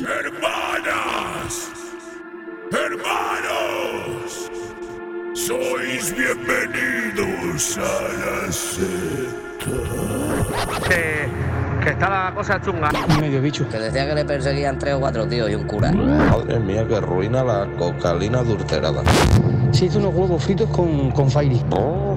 Hermanas, hermanos, sois bienvenidos a la secta. Que, que está la cosa chunga. Medio bicho. Que decía que le perseguían tres o cuatro tíos y un cura. Madre mía, que ruina la cocalina adulterada. Se hizo unos huevos fritos con, con Fairy. No,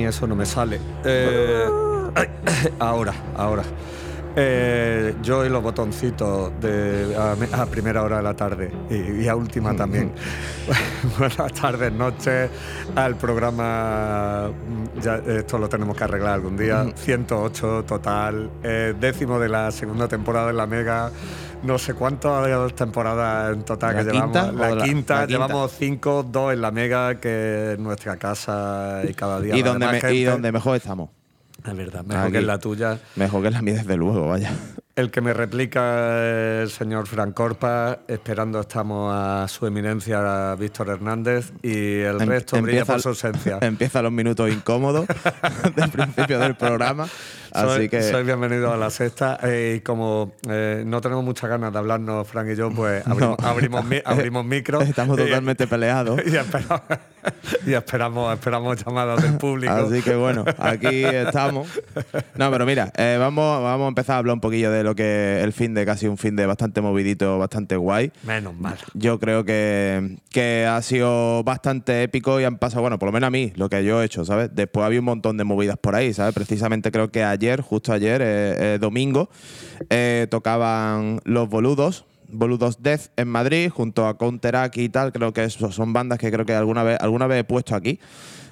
mí eso no me sale. Eh, ahora, ahora. Eh, yo y los botoncitos de, a, me- a primera hora de la tarde y, y a última también. Buenas tardes, noches al programa. mm, Ya, esto lo tenemos que arreglar algún día. 108 total, eh, décimo de la segunda temporada en la Mega. No sé cuántas temporadas en total ¿La que llevamos. La, la- quinta, la quinta? llevamos cinco, dos en la Mega, que es nuestra casa y cada día. Y donde, más me- gente. y donde mejor estamos. Es verdad, mejor Aquí. que la tuya. Mejor que la mía, desde luego, vaya. El que me replica el señor Fran Corpa, esperando estamos a su eminencia Víctor Hernández y el Em- resto brilla por su ausencia. Empiezan los minutos incómodos del principio del programa. Así soy, que soy bienvenido a la sexta eh, y como eh, no tenemos muchas ganas de hablarnos, Fran y yo, pues abrimos, No. abrimos, abrimos micro. estamos y- totalmente peleados. Y, esperamos, y esperamos, esperamos llamadas del público. Así que bueno, aquí estamos. No, pero mira, eh, vamos, vamos a empezar a hablar un poquillo de lo que el fin de casi un fin de bastante movidito, bastante guay. Menos mal. Yo creo que, que ha sido bastante épico y han pasado, bueno, por lo menos a mí, lo que yo he hecho, ¿sabes? Después había un montón de movidas por ahí, ¿sabes? Precisamente creo que ayer, justo ayer, eh, eh, domingo, eh, tocaban Los Boludos. Boludos Death en Madrid, junto a Counteract y tal. Creo que son bandas que creo que alguna vez, alguna vez he puesto aquí,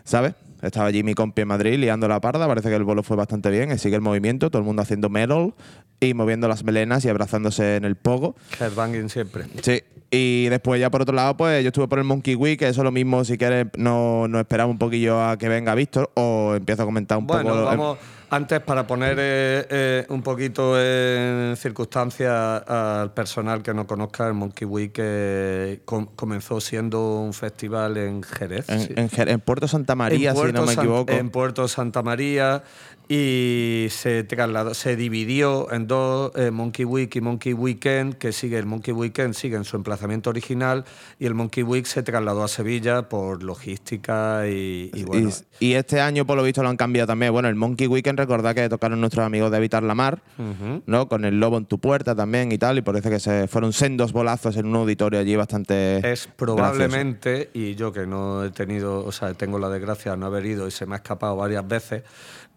¿sabes? Estaba allí mi compi en Madrid liando la parda, parece que el bolo fue bastante bien, y sigue el movimiento, todo el mundo haciendo metal y moviendo las melenas y abrazándose en el pogo. Headbanging siempre. Sí. Y después ya por otro lado, pues yo estuve por el Monkey Week, que eso lo mismo, si quieres, no, nos esperamos un poquillo a que venga Víctor o empiezo a comentar un Bueno, poco. vamos, antes para poner eh, eh, un poquito en circunstancia al personal que no conozca, el Monkey Week eh, com- comenzó siendo un festival en Jerez. En, sí. en Jer- en Puerto Santa María, En si no me San- equivoco. En Puerto Santa María y se trasladó, se dividió en dos, eh, Monkey Week y Monkey Weekend, que sigue el Monkey Weekend sigue en su emplazamiento original y el Monkey Week se trasladó a Sevilla por logística y, y bueno. y, y este año, por lo visto, lo han cambiado también. Bueno, el Monkey Weekend, recordad que tocaron nuestros amigos de Evitar la Mar. ¿no? Con el lobo en tu puerta también y tal, y parece que se fueron sendos bolazos en un auditorio allí bastante. Es probablemente, y yo que no he tenido, o sea, tengo la desgracia de no haber ido y se me ha escapado varias veces,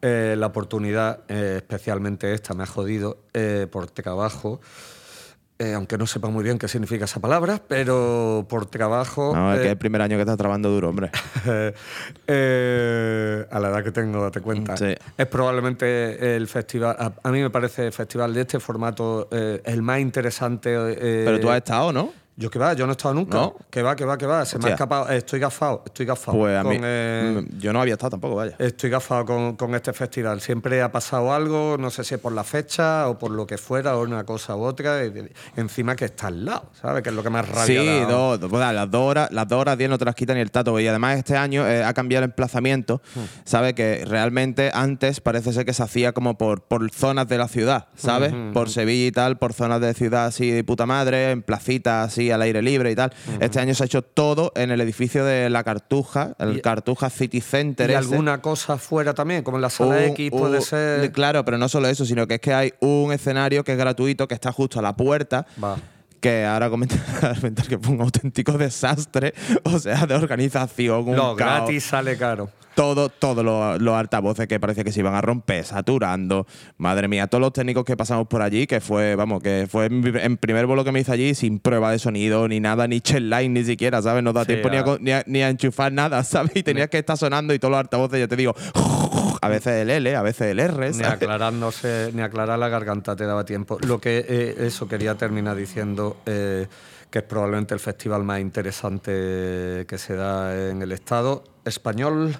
eh, la oportunidad, eh, especialmente esta, me ha jodido eh, por trabajo. Eh, aunque no sepa muy bien qué significa esa palabra, pero por trabajo. No, es que eh, es el primer año que estás trabajando duro, hombre. eh, a la edad que tengo, date cuenta. Sí. Es probablemente el festival. A, a mí me parece el festival de este formato eh, el más interesante. Pero tú has estado, ¿no? Yo que va, yo no he estado nunca. ¿No? Que va, que va, que va. Se me ha escapado. Estoy gafado, estoy gafado. Pues a con, mí. eh, mm, Yo no había estado tampoco, vaya. Estoy gafado con, con este festival. Siempre ha pasado algo, no sé si es por la fecha o por lo que fuera, o una cosa u otra. y- encima que está al lado, ¿sabes? Que es lo que más rabia Sí, dos, pues, las dos horas, las dos horas 10 no te las quitan ni el tato. Y además este año eh, ha cambiado el emplazamiento. Hmm. ¿Sabes? Que realmente antes parece ser que se hacía como por, por zonas de la ciudad, ¿sabes? Hmm, Por Sevilla y tal, por zonas de ciudad así de puta madre, en placitas así al aire libre y tal. Este año se ha hecho todo en el edificio de la Cartuja, el Y- Cartuja City Center. Y ese. alguna cosa fuera también, como en la sala Un- X puede un- ser. Claro, pero no solo eso, sino que es que hay un escenario que es gratuito, que está justo a la puerta. Va. Que ahora comentar, comentar que fue un auténtico desastre, o sea, de organización, un Lo caos. gratis sale caro. Todo, todos los, los altavoces que parecía que se iban a romper, saturando. Madre mía, todos los técnicos que pasamos por allí, que fue, vamos, que fue en, primer vuelo que me hice allí sin prueba de sonido, ni nada, ni line ni siquiera, ¿sabes? No da Sí, tiempo ni a, ni, a, ni a enchufar nada, ¿sabes? Y tenías que estar sonando y todos los altavoces, yo te digo, a veces el L, a veces el R, Ni ¿sabes? aclarándose, ni aclarar la garganta te daba tiempo. Lo que eh, eso quería terminar diciendo eh, que es probablemente el festival más interesante que se da en el Estado español.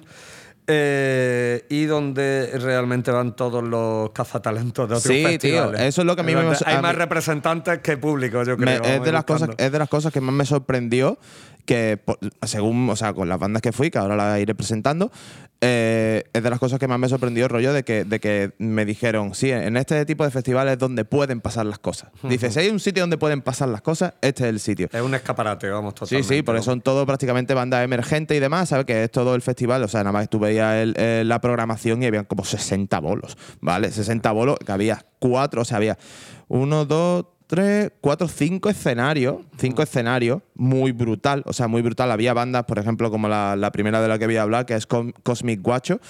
eh, y donde realmente van todos los cazatalentos de otros Sí, tío, festivales. eso es lo que a mí me- Hay más representantes que público, yo Me- creo. es, de las cosas, es de las cosas que más me sorprendió que según, o sea, con las bandas que fui, que ahora las iré presentando, eh, es de las cosas que más me sorprendió el rollo de que, de que me dijeron, sí, en este tipo de festivales es donde pueden pasar las cosas. Dice, si hay un sitio donde pueden pasar las cosas, este es el sitio. Es un escaparate, vamos, Sí, totalmente. sí, porque ¿no? son todo prácticamente bandas emergentes y demás, ¿sabes? Que es todo el festival, o sea, nada más tú veías el- el- la programación y habían como 60 bolos, ¿vale? 60 bolos, que había cuatro, o sea, había uno, dos, tres, cuatro, cinco escenarios, cinco escenarios, muy brutal, o sea, muy brutal. Había bandas, por ejemplo, como la, la primera de la que voy a hablar, que es Cosmic Guacho,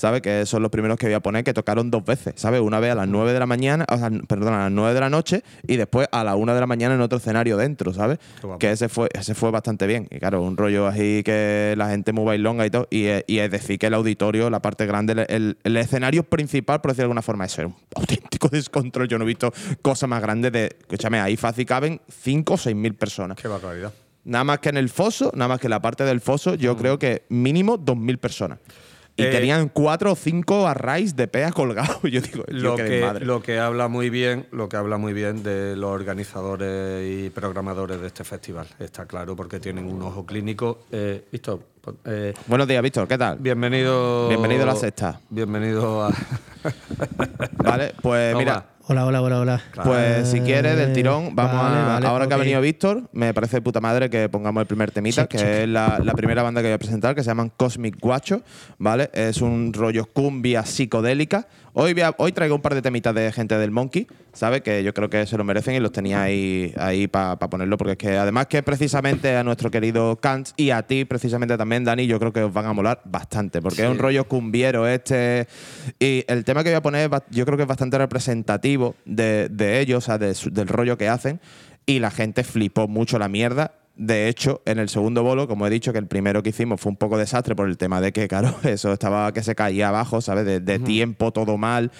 ¿sabes? Que son los primeros que voy a poner, que tocaron dos veces, ¿sabes? Una vez a las 9 de la mañana, o sea, perdón, a las 9 de la noche y después a la 1 de la mañana en otro escenario dentro, ¿sabes? Que ese fue, ese fue bastante bien. Y claro, un rollo así que la gente muy bailonga y todo. Y, y es decir, que el auditorio, la parte grande, el, el- el escenario principal, por decirlo de alguna forma, eso era un auténtico descontrol. Yo no he visto cosas más grandes de. Escúchame, ahí fácil caben 5 o 6 mil personas. Qué barbaridad. Nada más que en el foso, nada más que en la parte del foso, yo creo que mínimo 2.000 personas. Y Eh, tenían cuatro o cinco arrays de pea colgados. Yo digo, Lo que, lo que habla muy bien, lo que habla muy bien de los organizadores y programadores de este festival, está claro, porque tienen un ojo clínico. Eh, Víctor, pon- eh, Buenos días, Víctor, ¿qué tal? bienvenido. Bienvenido a la sexta. Bienvenido a. Vale, pues mira, Hola, hola, hola, hola. Pues si quieres, del tirón, vamos Vale, a. vale, ahora que ha venido Víctor, me parece de puta madre que pongamos el primer temita, Check, que check. es la, la primera banda que voy a presentar, que se llaman Cosmic Guacho, ¿vale? Es un rollo cumbia psicodélica. Hoy, voy a- hoy traigo un par de temitas de gente del Monkey, ¿sabes? Que yo creo que se lo merecen y los tenía ahí, ahí para ponerlo, porque es que además que precisamente a nuestro querido Kant y a ti precisamente también, Dani, yo creo que os van a molar bastante, porque es un rollo cumbiero este. Y el tema que voy a poner, yo creo que es bastante representativo de, de ellos, o sea, de del rollo que hacen. Y la gente flipó mucho la mierda. De hecho, en el segundo bolo, como he dicho, que el primero que hicimos fue un poco desastre por el tema de que, claro, eso estaba que se caía abajo, ¿sabes? De, de tiempo, todo mal.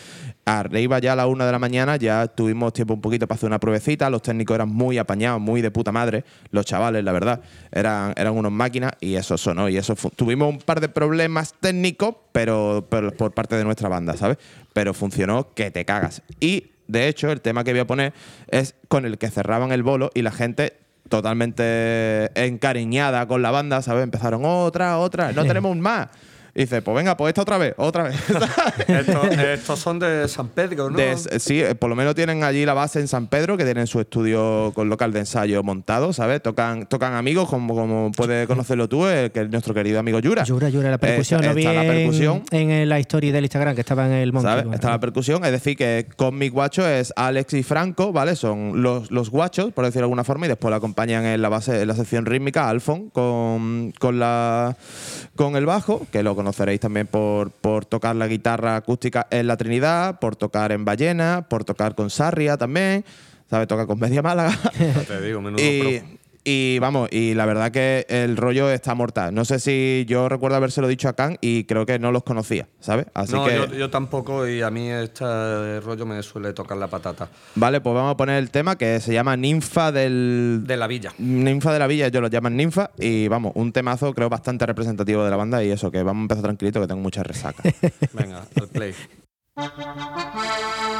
Arriba ya a la una de la mañana ya tuvimos tiempo un poquito para hacer una pruebecita. Los técnicos eran muy apañados, muy de puta madre. Los chavales, la verdad, eran, eran unos máquinas y eso sonó. Y eso tuvimos un par de problemas técnicos, pero, pero por parte de nuestra banda, ¿sabes? Pero funcionó que te cagas. Y de hecho, el tema que voy a poner es con el que cerraban el bolo y la gente totalmente encariñada con la banda, ¿sabes? Empezaron otra, otra, no tenemos un más. Y dice, pues venga, pues esta otra vez, otra vez. estos, estos son de San Pedro, ¿no? De- sí, eh, por lo menos tienen allí la base en San Pedro, que tienen su estudio con local de ensayo montado, ¿sabes? Tocan, tocan amigos, como, como puedes conocerlo tú, eh, que es nuestro querido amigo Yura. Yura, Yura, la percusión. Está- Lo vi está la en- percusión. En, la historia del Instagram que estaba en el. ¿sabes? bueno. Está la percusión, es decir, que con mi guacho es Alex y Franco, ¿vale? Son los, los guachos, por decirlo de alguna forma, y después la acompañan en la base, en la sección rítmica, Alfon, con, con, la, con el bajo, que lo conoceréis también por, por tocar la guitarra acústica en La Trinidad, por tocar en Ballena, por tocar con Sarria también, ¿sabes? Toca con Media Málaga. Ya te digo, menudo Y, pro. Y vamos, y la verdad que el rollo está mortal. No sé si yo recuerdo habérselo dicho a Khan y creo que no los conocía, ¿sabes? Así no, que. yo, yo tampoco, y a mí este rollo me suele tocar la patata. Vale, pues vamos a poner el tema que se llama Ninfa del. De la villa. Ninfa de la Villa, ellos lo llaman Ninfa. Y vamos, un temazo creo bastante representativo de la banda. Y eso, que vamos a empezar tranquilito, que tengo mucha resaca. Venga, al play.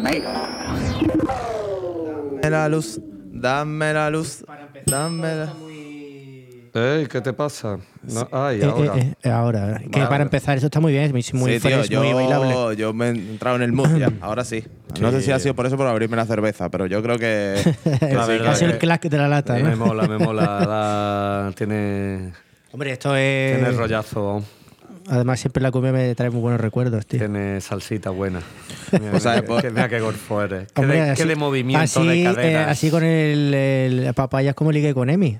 Mega. Dame la luz, dame la luz, dame la... Ey, ¿qué te pasa? No, ay, Eh, ahora. eh, eh, ahora. Que para empezar, eso está muy bien, es muy, muy sí, tío, fresh, muy bailable. yo, yo me he entrado en el mood ya, ahora sí. No sé si ha sido por eso por abrirme la cerveza, pero yo creo que... La verdad el clack de la lata, Me ¿no? mola, me mola. tiene, Hombre, esto es. tiene rollazo, Además, siempre la comida me trae muy buenos recuerdos, tío. tiene salsita buena. Mira, O sea, pues- mira qué golfo eres. Qué, Hombre, de, qué así- de movimiento así, de eh, caderas. así con el, el papayas como ligué con Emi.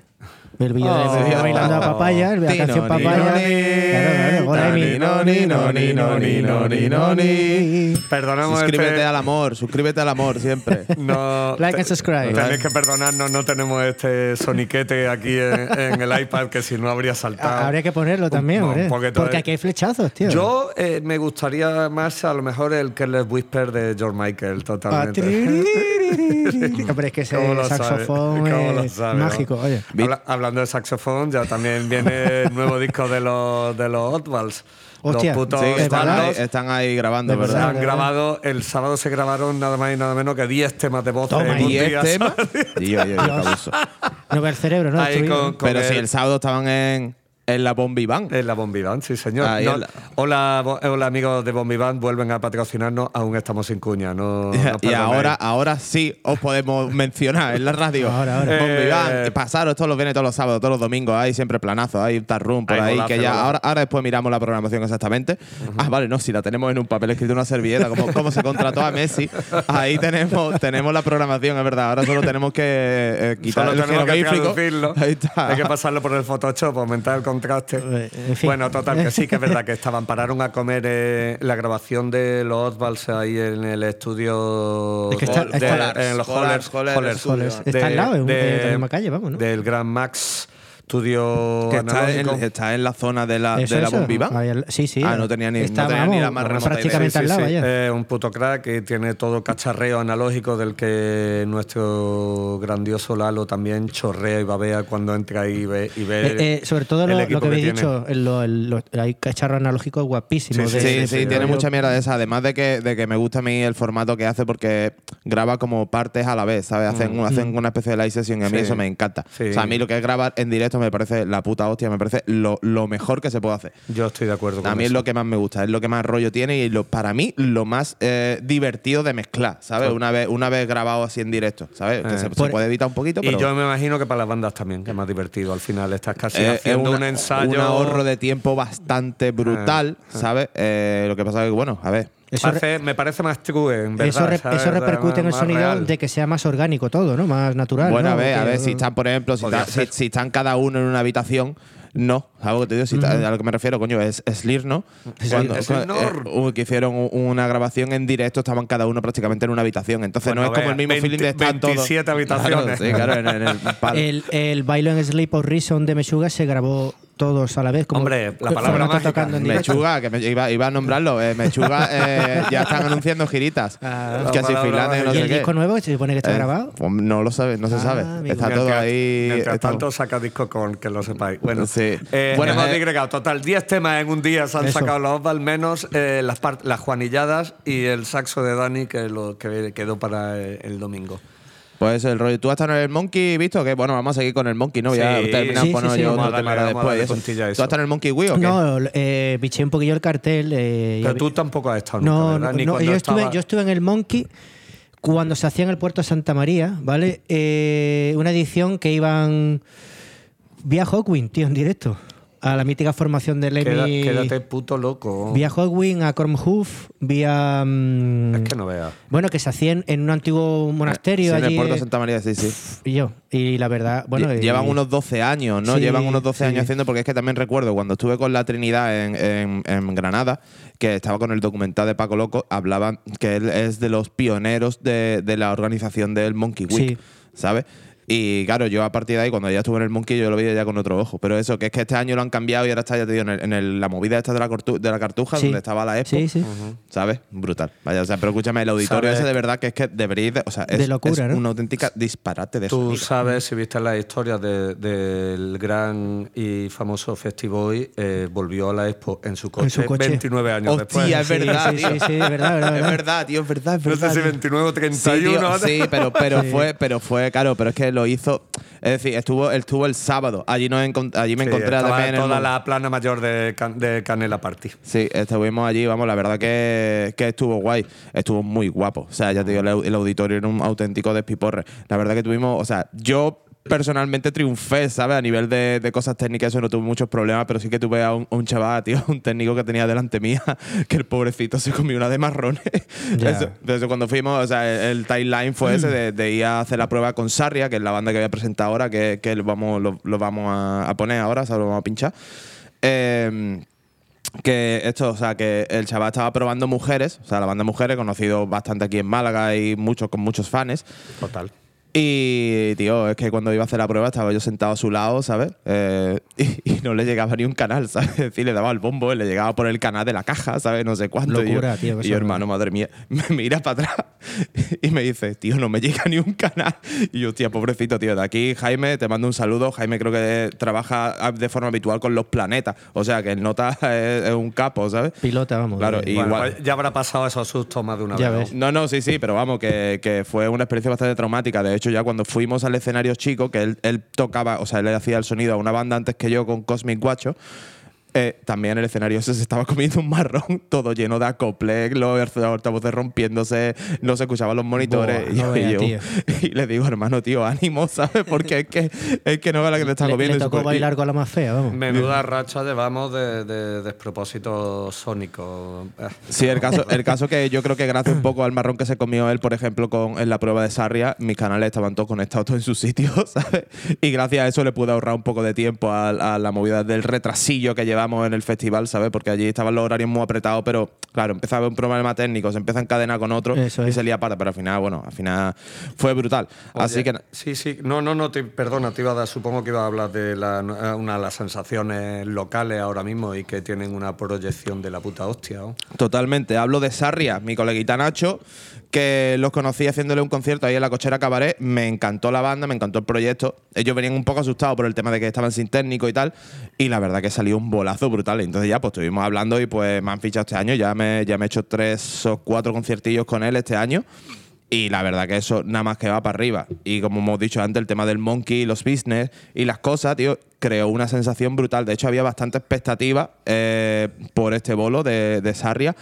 El vídeo de Oh. me bailando a papaya, la canción papaya. no, ni. Claro, claro, hola, Emi. Ni, no, ni, no, ni, no, ni, no, ni, no, ni. Perdonamos Suscríbete este- al amor, suscríbete al amor siempre. No, Like and subscribe. Tenéis que perdonarnos, no tenemos este soniquete aquí en, en el iPad que si no habría saltado. Ah, Habría que ponerlo también, porque aquí hay flechazos, tío. Yo eh, me gustaría más a lo mejor el Careless Whisper de George Michael, Ah, totalmente. Hombre, es que ese ¿Cómo lo saxofón mágico. Oye, Habla- hablando de saxofón, ya también viene el nuevo disco de los, de los Osvalds. Hostia, los putos Sí, ¿Es están ahí, están ahí grabando, verdad. ¿verdad? han grabado, el sábado se grabaron nada más y nada menos que 10 temas de voz Toma, en un ¿Y día, este tema? ¿sabes? Tío, yo, yo, qué abuso. no ve el cerebro, ¿no? Ahí con- con Pero si el- el sábado estaban en, en la Bombi Band. En la Bombiván, sí, señor. No, la- hola, hola, amigos de Bombiván, vuelven a patrocinarnos. Aún estamos sin cuña. No, no y ahora, ahora sí os podemos mencionar en la radio. Ahora, ahora. Bombi Eh, pasaros todos los viernes, todos los sábados, todos los domingos. Hay siempre planazos, hay un tarrum por ahí. que ya ahora, ahora después miramos la programación exactamente. Ah, vale, no, si la tenemos en un papel escrito en una servilleta, como, como se contrató a Messi. Ahí tenemos, tenemos la programación, es verdad. Ahora solo tenemos que eh, quitar Solo el tenemos que jeroglífico. traducirlo. Ahí está. Hay que pasarlo por el Photoshop, aumentar el contraste. Eh, en fin. Bueno, total, que sí, que es verdad que estaban, pararon a comer eh, la grabación de los Osvalds ahí en el estudio. Es que está- de- está- en los Hollers, De- está al lado, en de- de la misma calle, vamos, ¿no? Del Gran Max Estudio Que está en, analógico. está en la zona de la, Eso, de la eso. Bombi Band. Ahí al- Sí, sí. Ah, no tenía ni- no la más remota prácticamente Sí, al lado, sí, eh, un puto crack y tiene todo cacharreo analógico del que nuestro grandioso Lalo también chorrea y babea cuando entra y ve, y ve Eh, eh, sobre todo el lo, que habéis dicho, el, lo- el- lo- hay cacharro analógico guapísimo. Sí, de- Sí, de- sí, de- tiene mucha mierda de esa. Además de que, de que me gusta a mí el formato que hace porque graba como partes a la vez, ¿sabes? Hacen, hacen una especie de live session y a mí Mm. Sí. eso me encanta. Sí. O sea, a mí lo que es grabar en directo me parece la puta hostia, me parece lo, lo mejor que se puede hacer. Yo estoy de acuerdo con A mí es lo que más me gusta, es lo que más rollo tiene y lo, para mí lo más eh, divertido de mezclar, ¿sabes? Una vez, una vez grabado así en directo, ¿sabes? Que Eh. se, puede editar un poquito, Y pero yo me imagino que para las bandas también, que es más divertido. Al final estás casi eh, es haciendo una- un ensayo. un ahorro de tiempo bastante brutal, ¿sabes? Eh, lo que pasa es que, bueno, a ver, Eso, re- Hace- me parece más true, en verdad. eso, re- ¿sabes? eso repercute en el Más sonido real. de que sea más orgánico todo, ¿no? Más natural. Bueno, ¿no? a ver, a Que- ver, si están, por ejemplo, si, ta- si- si están cada uno en una habitación, no. ¿Sabes lo que te digo? Si ta- a lo que me refiero, coño, es Slir, ¿no? Cuando, Slipknot. eh, uh, que hicieron una grabación en directo, estaban cada uno prácticamente en una habitación. Entonces Bueno, no es como vea, el mismo 20 feeling de estar todos. 27 habitaciones. Claro, sí, claro, en, en el. El, el bailo en Sleep of Reason de Meshuga se grabó todos a la vez. Como Hombre, la palabra mágica. tocando en directo. Mechuga, que me- iba, iba a nombrarlo. eh, Mechuga eh, ya están anunciando giritas. Ah. que palabra Finlandia y no ¿Y sé el qué. disco nuevo se supone que está Eh, grabado? pues no lo sabe, no se Ah, sabe. amigo. Está todo Mientras- ahí. Mientras está- tanto saca disco con, que lo sepáis. Bueno, Sí. eh, Bueno, hemos eh, digregado. Total, 10 temas en un día se han Eso. sacado los al menos eh, las, las juanilladas y el saxo de Dani que, lo, que quedó para el domingo. Pues el rollo. ¿Tú has estado en el Monkey, visto? Que bueno, vamos a seguir con el Monkey, ¿no? ya Sí. terminamos Sí, poner sí, sí. yo otro tema después. ¿Tú has estado en el Monkey Wii o qué? No, eh, biché un poquillo el cartel. eh, Pero tú tampoco has estado nunca, No, ¿verdad? no, Ni no, yo, estuve, yo estuve en el Monkey cuando se hacía en el puerto de Santa María, ¿vale? Eh, una edición que iban vía Hawkwind, tío, en directo. A la mítica formación de Queda- Lemmy. quédate puto loco. Vía Hawkwind, a Cormhoof, vía. mm, Es que no veas. Bueno, que se hacían en un antiguo monasterio Sí, en el puerto de eh, Santa María, sí, sí. Y yo. Y la verdad, bueno. Y- Llevan unos 12 años, ¿no? Sí, Llevan unos 12 sí. años haciendo, porque es que también recuerdo cuando estuve con la Trinidad en, en- en Granada, que estaba con el documental de Paco Loco, hablaban que él es de los pioneros de, de la organización del Monkey Week, Sí. ¿sabes? Y claro, yo a partir de ahí, cuando ya estuve en el Monkey, yo lo veía ya con otro ojo. Pero eso, que es que este año lo han cambiado y ahora está, ya te digo, en, el- en el- la movida esta de la, cortu- de la cartuja, Sí. donde estaba la Expo. Sí, sí. ¿Sabes? Brutal. Vaya, o sea, pero escúchame, el auditorio ¿Sabes? ese de verdad que es que deberíais. de- o sea, es, De locura, es ¿no? una auténtica disparate de Tú sonido. sabes, si viste la historia de- del gran y famoso Festiboy, eh, volvió a la Expo en su coche, su coche. 29 años Hostia, después. es Sí, verdad, sí, tío. sí, sí, es verdad, verdad, Es verdad. verdad, tío, es verdad, es No verdad. sé si tío. 29 o Sí, 31. tío, sí, pero, pero Sí. fue, pero fue, claro, pero es que lo hizo. Es decir, estuvo, estuvo el sábado. Allí nos allí me Sí, encontré en el toda Mon- la plana mayor de, Can- de Canela Party. Sí, estuvimos allí, vamos, la verdad que, que estuvo guay, estuvo muy guapo. O sea, ya te digo, el, el auditorio era un auténtico despiporre. La verdad que tuvimos, o sea, yo personalmente triunfé, ¿sabes? A nivel de, de cosas técnicas eso no tuve muchos problemas, pero sí que tuve a un, a un chaval, tío, un técnico que tenía delante mía, que el pobrecito se comió una de marrones. Ya. Eso, entonces cuando fuimos, o sea, el, el timeline fue ese de, de ir a hacer la prueba con Sarria, que es la banda que voy a presentar ahora, que, que lo vamos, lo, lo vamos a, a poner ahora, o sea, lo vamos a pinchar. Eh, que esto, o sea, que el chaval estaba probando mujeres, o sea, la banda Mujeres, conocido bastante aquí en Málaga y muchos con muchos fans. Total. Y, tío, es que cuando iba a hacer la prueba estaba yo sentado a su lado, ¿sabes? Eh, y, y no le llegaba ni un canal, ¿sabes? Es decir, le daba el bombo, le llegaba por el canal de la caja, ¿sabes? No sé cuánto. Locura, y yo, tío, y yo, no- hermano, madre mía, me mira para atrás y me dice, tío, no me llega ni un canal. Y yo, hostia, pobrecito, tío. De aquí, Jaime, te mando un saludo. Jaime creo que trabaja de forma habitual con los planetas. O sea, que el nota es, es un capo, ¿sabes? Pilota, vamos. Claro, Bueno, Igual. pues ya habrá pasado esos sustos más de una Ya vez. No, no, sí, sí, pero vamos, que, que fue una experiencia bastante traumática. De hecho, ya cuando fuimos al escenario chico, que él, él tocaba, o sea, él hacía el sonido a una banda antes que yo con Cosmic Guacho. Eh, también el escenario se estaba comiendo un marrón todo lleno de acople, los altavoces rompiéndose, no se escuchaban los monitores. Y, yo, no y le digo, hermano, tío, ánimo, ¿sabes? Porque es que, es que no ve la que le está le, comiendo. le tocó bailar con la más fea, vamos. Menuda racha llevamos de, de despropósito sónico. Eh, Sí, el caso, el caso que yo creo que gracias un poco al marrón que se comió él, por ejemplo, con, en la prueba de Sarria, mis canales estaban todos conectados todos en su sitio, ¿sabes? Y gracias a eso le pude ahorrar un poco de tiempo a, a la movida del retrasillo que llevamos en el festival, ¿sabes? Porque allí estaban los horarios muy apretados, pero claro, empezaba a haber un problema técnico, se empieza a encadenar con otro Eso y es. se lía para, pero al final, bueno, al final fue brutal. Así que Sí, sí. No, no, no. te- perdona, te iba a dar, supongo que iba a hablar de la- una de las sensaciones locales ahora mismo y que tienen una proyección de la puta hostia. ¿no? Totalmente. Hablo de Sarria, mi coleguita Nacho, que los conocí haciéndole un concierto ahí en la cochera Cabaret. Me encantó la banda, me encantó el proyecto. Ellos venían un poco asustados por el tema de que estaban sin técnico y tal. Y la verdad que salió un bolazo brutal. Entonces ya pues estuvimos hablando y pues me han fichado este año. Ya me, ya me he hecho tres o cuatro conciertillos con él este año. Y la verdad que eso nada más que va para arriba. Y como hemos dicho antes, el tema del monkey, los business y las cosas, tío, creó una sensación brutal. De hecho, había bastante expectativa eh, por este bolo de, de Sarria.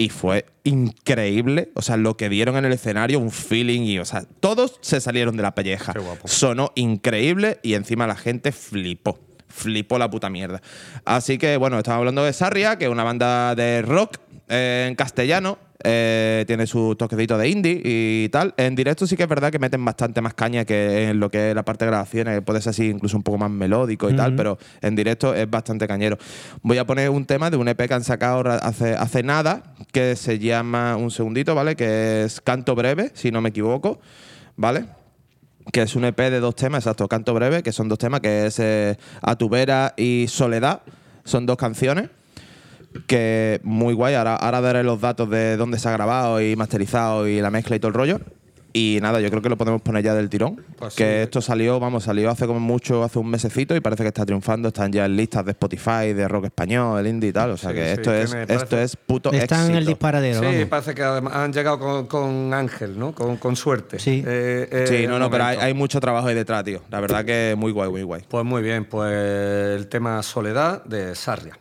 Y fue increíble. O sea, lo que dieron en el escenario, un feeling y, o sea, todos se salieron de la pelleja. Qué guapo. Sonó increíble y encima la gente flipó. Flipó la puta mierda. Así que, bueno, estamos hablando de Sarria, que es una banda de rock eh, en castellano. Eh, tiene su toquecito de indie y tal. En directo sí que es verdad que meten bastante más caña que en lo que es la parte de grabaciones. Puede ser así incluso un poco más melódico y tal, pero en directo es bastante cañero. Voy a poner un tema de un EP que han sacado hace, hace nada, que se llama, un segundito, ¿vale? Que es Canto Breve, si no me equivoco, ¿vale? que es un EP de dos temas, exacto, Canto Breve, que son dos temas, que es eh, A tu vera y Soledad. Son dos canciones que muy guay. Ahora, ahora daré los datos de dónde se ha grabado y masterizado y la mezcla y todo el rollo. Y nada, yo creo que lo podemos poner ya del tirón. Pues que sí. esto salió, vamos, salió hace como mucho, hace un mesecito y parece que está triunfando. Están ya en listas de Spotify, de rock español, el indie y tal. O sea Sí, que sí, esto, es, esto es puto Está en el disparadero, Sí, vamos. parece que además han llegado con, con Ángel, ¿no? Con, con suerte. Sí. Eh, eh, Sí, no, no, pero hay, hay mucho trabajo ahí detrás, tío. La verdad que muy guay, muy guay. Pues muy bien, pues el tema Soledad de Sarria.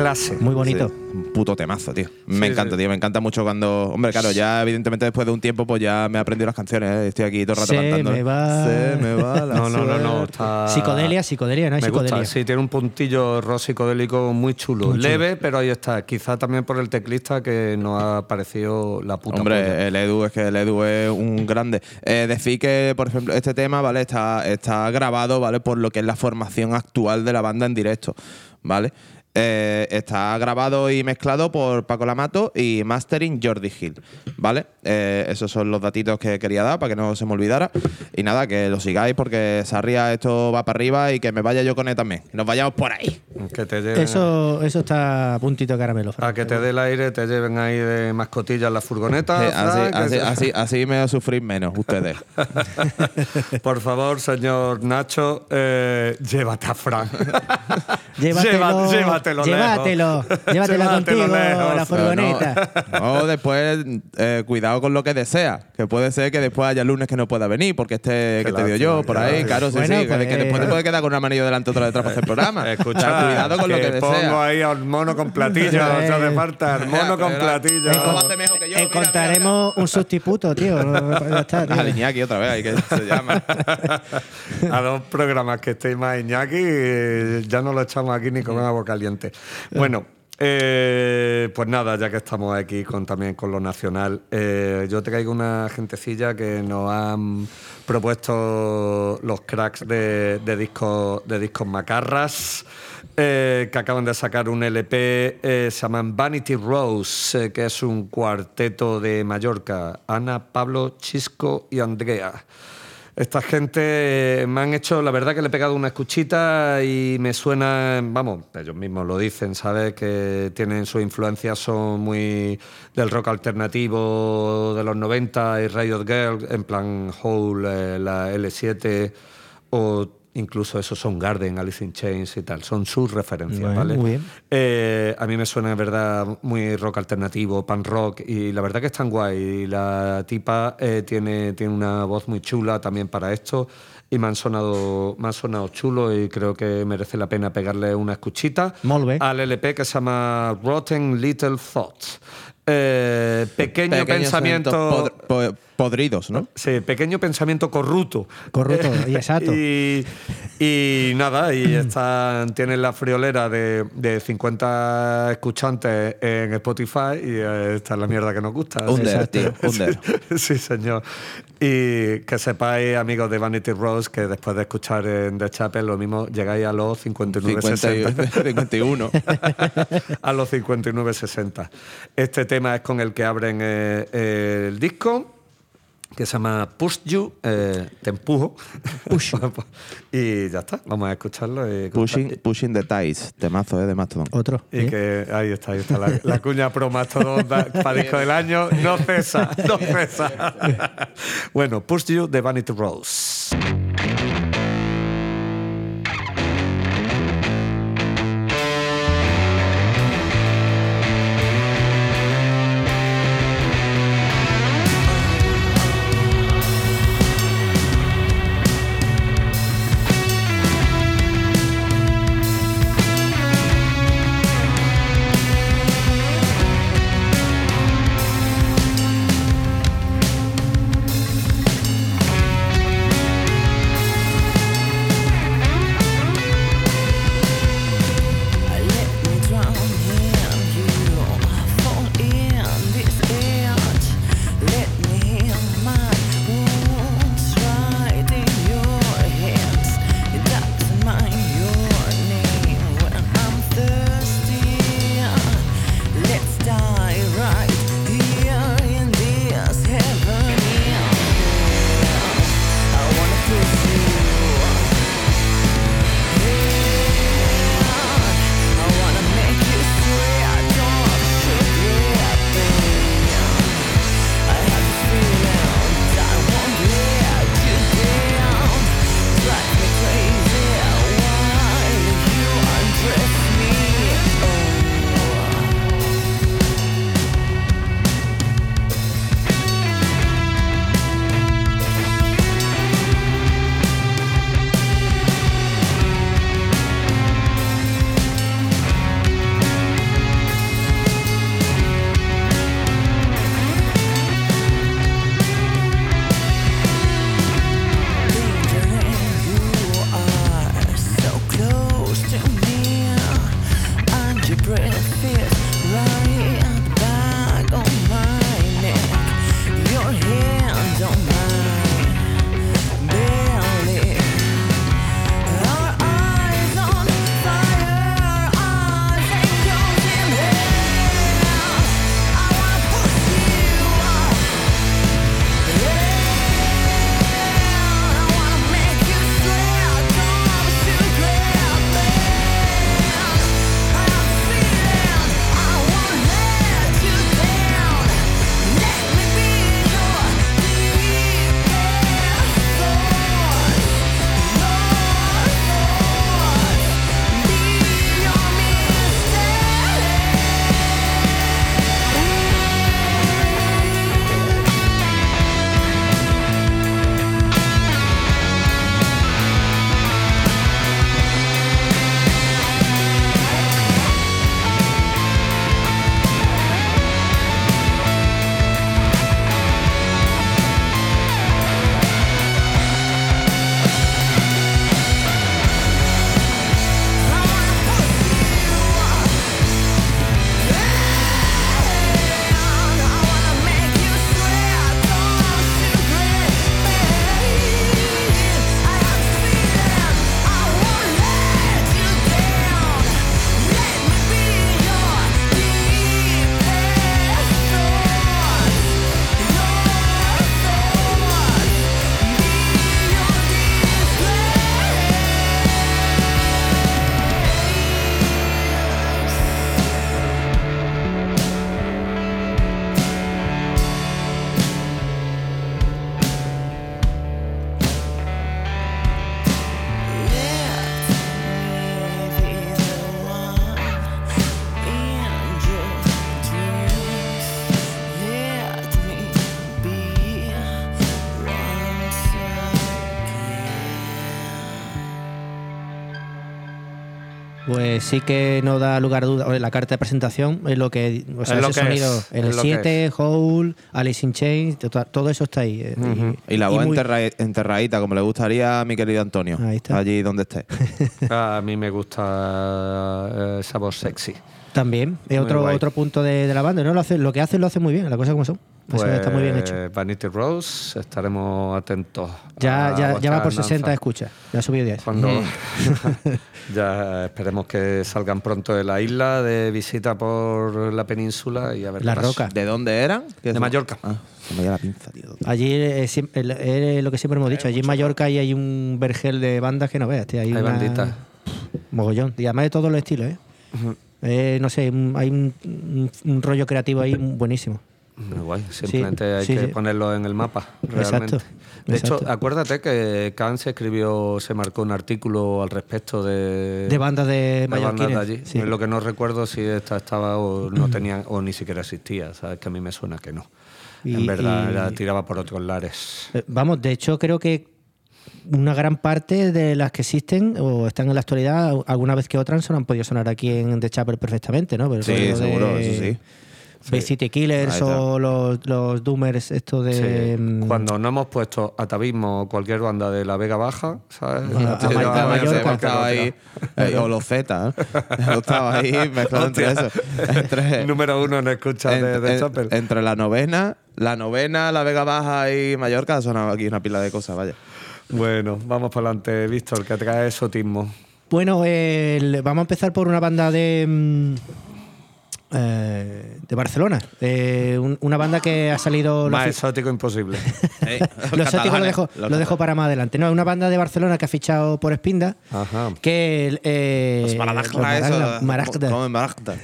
Clase. Muy bonito. Sí, un puto temazo, tío. Me Sí, encanta, sí. tío. Me encanta mucho cuando. Hombre, claro, ya evidentemente después de un tiempo, pues ya me he aprendido las canciones. ¿eh? Estoy aquí todo el rato Se cantando. me va. Se me va la No, no, no, no. Está... Psicodelia, psicodelia, no hay Me psicodelia. gusta, sí, tiene un puntillo rock psicodélico muy chulo. Muy chulo. Leve, pero ahí está. Quizá también por el teclista que nos ha parecido la puta polla. Hombre, el Edu es que el Edu es un grande. Eh, decir que, por ejemplo, este tema, ¿vale? Está, está grabado, ¿vale? Por lo que es la formación actual de la banda en directo, ¿vale? Eh, está grabado y mezclado por Paco Lamato y mastering Jordi Hill, ¿vale? Eh, esos son los datitos que quería dar para que no se me olvidara. Y nada, que lo sigáis porque Sarria esto va para arriba y que me vaya yo con él también. Nos vayamos por ahí. Que te lleven- Eso, eso está a puntito de caramelo. Fran. A que te dé el aire, te lleven ahí de mascotilla en la furgoneta. Sí, así, así, se- así, así me sufrís menos ustedes. Por favor, señor Nacho, eh, llévate a Fran. Llévatelo, Lleva- llévatelo, llévatelo, lejos. llévatelo contigo, lejos. la furgoneta. No, después, eh, cuidado con lo que desea. Que puede ser que después haya lunes que no pueda venir, porque este que te dio yo, por ahí, claro, sí, Bueno, sí. que- pues- que después te puede quedar con una manillo delante, otra detrás para hacer el programa. Escucha, cuidado con lo que pongo ahí al mono con platillo, se hace falta. El mono con platillo. Pero lo hace mejor que yo, mira, Encontraremos un sustituto, tío. Al Iñaki otra vez, ahí que se llama. a dos programas que estéis más Iñaki, eh, ya no lo echamos aquí ni con agua Bueno, eh, pues nada, ya que estamos aquí con, también con lo nacional, eh, yo traigo una gentecilla que nos han propuesto los cracks de, de discos de discos macarras. eh, que acaban de sacar un LP, eh, se llaman Vanity Rose, que es un cuarteto de Mallorca, Ana, Pablo, Chisco y Andrea. Esta gente me han hecho, la verdad que le he pegado una escuchita y me suena, vamos, ellos mismos lo dicen, ¿sabes? Que tienen sus influencias, son muy del rock alternativo de los 90 y Riot Girl, en plan Hole, eh, la L7 o incluso esos son Garden, Alice in Chains y tal, son sus referencias, ¿vale? muy bien. Eh, a mí me suena, de verdad, muy rock alternativo, pan rock, y la verdad que están guay. Y la tipa eh, tiene, tiene una voz muy chula también para esto, y me han sonado, me han sonado chulo y creo que merece la pena pegarle una escuchita al LP que se llama Rotten Little Thoughts. Eh, pequeño Pequeños pensamiento. po- podridos, ¿no? Sí, pequeño pensamiento corrupto. Corrupto, y exacto. Y, y nada, y están, tienen la friolera de, de 50 escuchantes en Spotify y eh, esta es la mierda que nos gusta. Under, Sí, tío, under. Sí, señor. Y que sepáis, amigos de Vanity Rose, que después de escuchar en The Chapel, lo mismo llegáis a los 59, 50 y- 51. a los 59-60. Este tema es con el que abren eh, el disco, que se llama Push You, eh, te empujo. y ya está, vamos a escucharlo. y Pushing, pushing the Ties, temazo, ¿eh? De Mastodon. Otro. Y que ahí está, ahí está la, la cuña pro Mastodon para disco del año. No cesa, no cesa. bueno, Push You de Vanity Rose. Sí que no da lugar a duda. La carta de presentación es lo que. O sea, Es lo ese que sonido. es, el es lo que 7, Hole, Alice in Chains, to- todo eso está ahí. eh, Y la voz muy- enterra- enterradita, como le gustaría a mi querido Antonio. Ahí está. Allí donde esté. A mí me gusta eh, esa voz sexy. También, es Muy otro, guay. otro punto de, de la banda. ¿no? Lo, hace, lo que hacen lo hace muy bien, la cosa como son. Eso Pues, está muy bien hecho. Vanity Rose, estaremos atentos. Ya, ya, ya va por vuestra 60 andanza. escuchas. Ya ha subido 10. Cuando ya esperemos que salgan pronto de la isla de visita por la península y a ver La qué pasa. Roca. ¿De dónde eran? ¿Qué De son? Mallorca. Ah, se me dio la pinza, tío. Allí eh, siem- el- es lo que siempre hemos dicho. Allí en Mallorca hay, hay un vergel de bandas que no veas. tío. Hay, Hay una- banditas. Mogollón. Y además de todos los estilos, ¿eh? Eh, no sé, un- hay un, un- un rollo creativo ahí buenísimo. Muy guay, simplemente hay sí, que sí. ponerlo en el mapa, Exacto, realmente. De hecho, exacto. acuérdate que Khan se escribió, se marcó un artículo al respecto de, De bandas de de bandas de allí. sí. Lo que no recuerdo si esta estaba o no tenía o ni siquiera existía, sabes que a mí me suena que no. Y- en verdad, y- era- tiraba por otros lares. Eh, Vamos, de hecho, creo que una gran parte de las que existen o están en la actualidad, alguna vez que otras, son, han podido sonar aquí en The Chapel perfectamente, ¿no? Pero Sí, seguro, de eso sí. Bay City Killers o los, los Doomers, esto de. Sí. mm, Cuando no hemos puesto atavismo o cualquier banda de la Vega Baja, ¿sabes? O los Z, ¿eh? Estaba ahí mezclado entre eso. Entre, Número uno en escucha de, en- de en- Chapel. entre la novena, la novena, la Vega Baja y Mallorca ha sonado aquí una pila de cosas, vaya. Bueno, vamos para adelante, Víctor, que trae esotismo. Bueno, vamos a empezar por una banda de. mm, eh, de Barcelona. Eh, un- una banda que ha salido. lo Más exótico imposible. Lo exótico lo dejo, lo dejo para más adelante. No, es una banda de Barcelona que ha fichado por Espinda. Ajá. Que. Eh, Los Maragda, Maragda- eso. ¿no?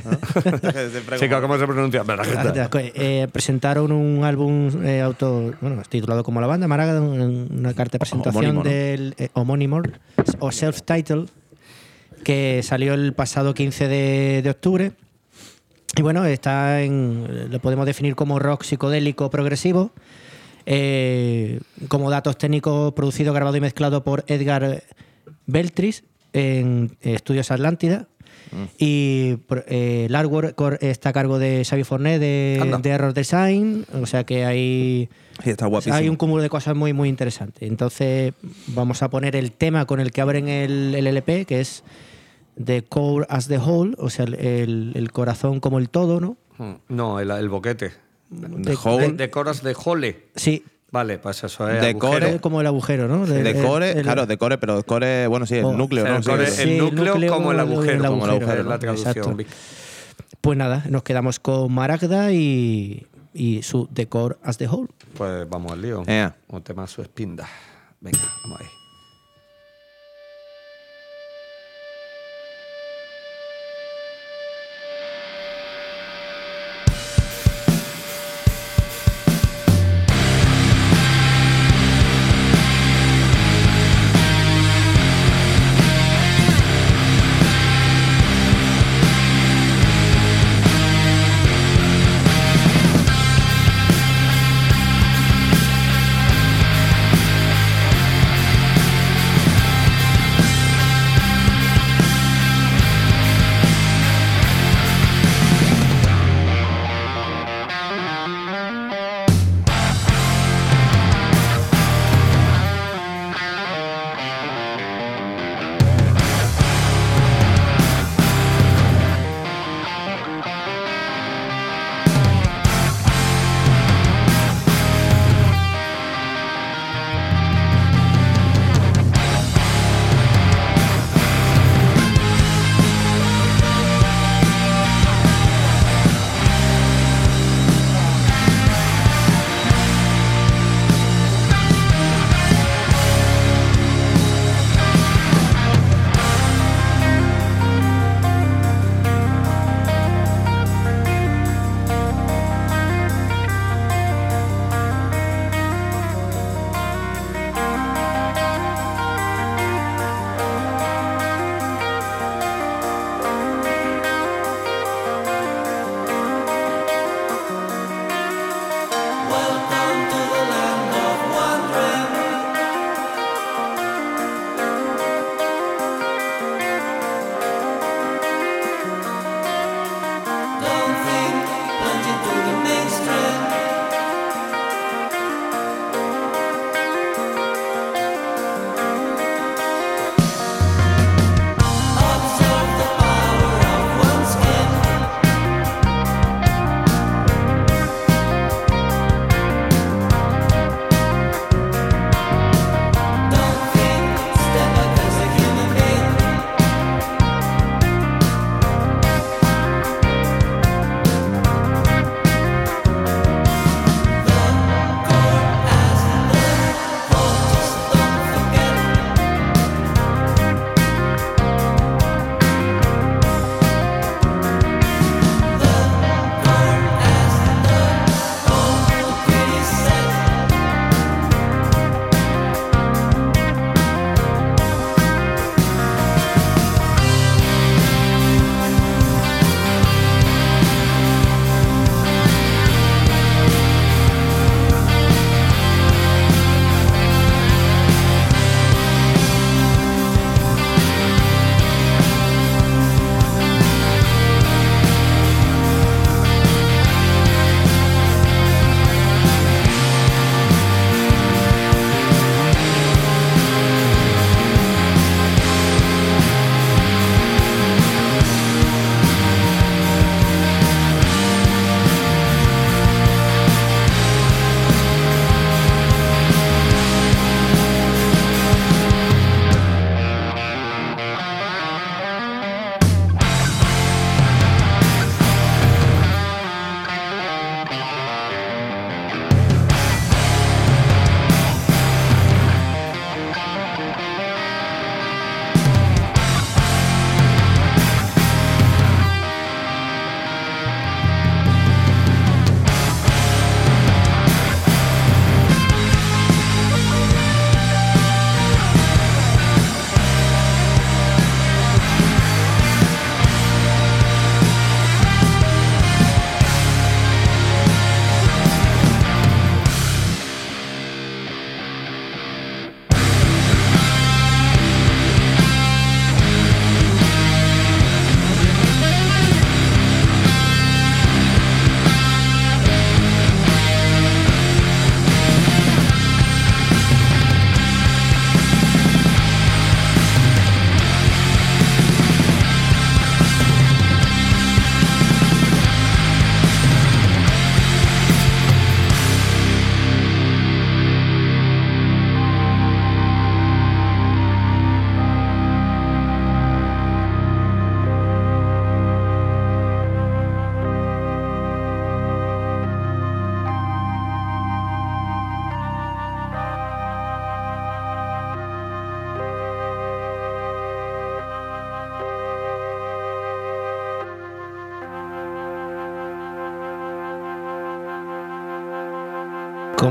¿cómo se pronuncia? Maragda. Eh, presentaron un álbum eh, auto, bueno, titulado como la banda, Maragda, un- una carta de presentación Homónimo, ¿no? del eh, homónimo o self-title que salió el pasado 15 de, de octubre. Y bueno, está en, lo podemos definir como rock psicodélico progresivo. Eh, como datos técnicos, producido, grabado y mezclado por Edgar Beltris en Estudios Atlántida. Mm. Y eh, cor- está a cargo de Xavi Fornet de, de Error Design. O sea que hay, Sí, está guapísimo. hay un cúmulo de cosas muy, muy interesantes. Entonces, vamos a poner el tema con el que abren el, el LP, que es The Core as the Whole, o sea, el, el- corazón como el todo, ¿no? No, el, el boquete. The De, Whole. de coras de jole. Sí, Vale, pues eso es. De core. como el agujero, ¿no? El- el- claro, decore, pero decore, bueno, sí, el Oh, núcleo, O sea, ¿no? el, core- sí. el núcleo, núcleo como el agujero. Como el agujero, es la traducción. exacto. Pues nada, nos quedamos con Maragda y, y su The Core as the Whole. Pues vamos al lío. Un tema su espinda. Venga, vamos ahí.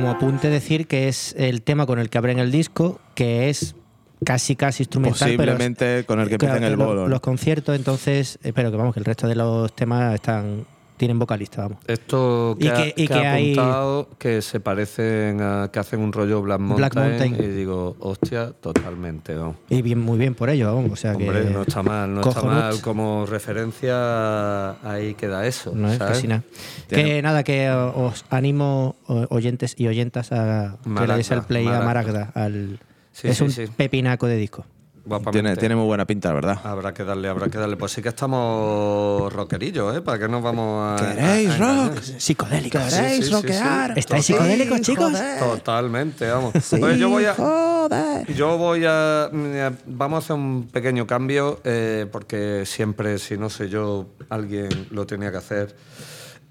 Como apunte decir que es el tema con el que abren el disco, que es casi casi instrumental, pero Posiblemente con el que empieza en Claro, el los- bolo. ¿no? Los conciertos, entonces, espero que vamos, que el resto de los temas están tienen vocalista, vamos. Esto que, Y ha- que- y que que ha hay- apuntado que se parecen a que hacen un rollo Black Mountain, Black Mountain. y digo, hostia, totalmente, ¿no? Y bien, muy bien por ello, vamos. O sea Hombre, que no está mal, no está mal como referencia ahí queda eso, No es casi nada. Tiene- Que nada, que os animo, oyentes y oyentas, a que le deis Maragda, el play a Maragda. Maragda. Al, Sí, es sí, un sí. pepinaco de disco. Guapamente. Tiene, tiene muy buena pinta, ¿verdad? Habrá que darle, habrá que darle. Pues sí que estamos rockerillos, ¿eh? ¿Para qué nos vamos a. ¿Queréis a- a rock? Psicodélicos. Sí, sí, sí. ¿Estáis psicodélicos, chicos? Totalmente, vamos. Pues yo voy a. Yo voy a. mira, Vamos a hacer un pequeño cambio, eh, porque siempre, si no soy yo, alguien lo tenía que hacer.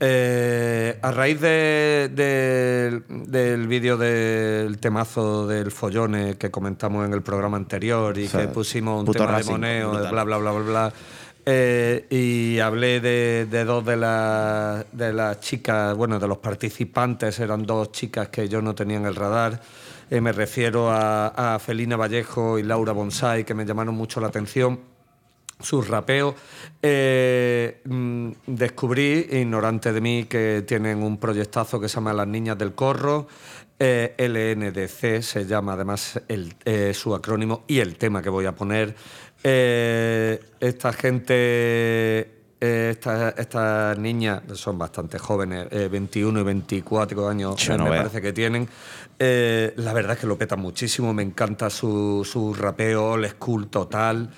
Eh, a raíz de- de- del vídeo del temazo del follone que comentamos en el programa anterior y O sea, que pusimos un tema Racing, de moneo, brutal. bla, bla, bla, bla, bla. eh, y hablé de, de dos de las, de las chicas, bueno, de los participantes, eran dos chicas que yo no tenía en el radar. Eh, me refiero a, a Felina Vallejo y Laura Bonsai, que me llamaron mucho la atención sus rapeos. Eh, mm, descubrí, ignorante de mí, que tienen un proyectazo que se llama Las Niñas del Corro. eh, LNDC se llama además el, eh, su acrónimo y el tema que voy a poner. Esta gente, estas estas niñas son bastante jóvenes, eh, 21 y 24 años Yo no me veo. parece que tienen. La verdad es que lo petan muchísimo, me encanta su, su rapeo, old school total.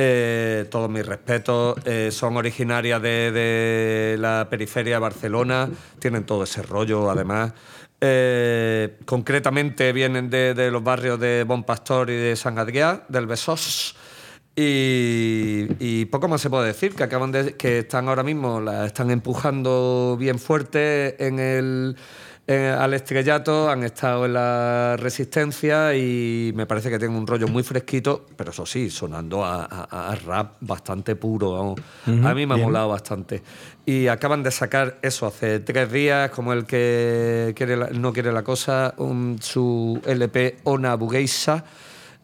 Eh, todos mis respetos. Eh, son originarias de, la periferia de Barcelona, tienen todo ese rollo además. Eh, concretamente vienen de, los barrios de Bon Pastor y de San Adrià, del Besós. Y, y poco más se puede decir, que acaban de, que están ahora mismo, la están empujando bien fuerte en el, eh, al estrellato, han estado en la resistencia y me parece que tienen un rollo muy fresquito, pero eso sí, sonando a, a- a rap bastante puro. a mí me ha molado bastante. Y acaban de sacar eso hace tres días, como el que quiere la- no quiere la cosa, un- su LP Ona Bugeisa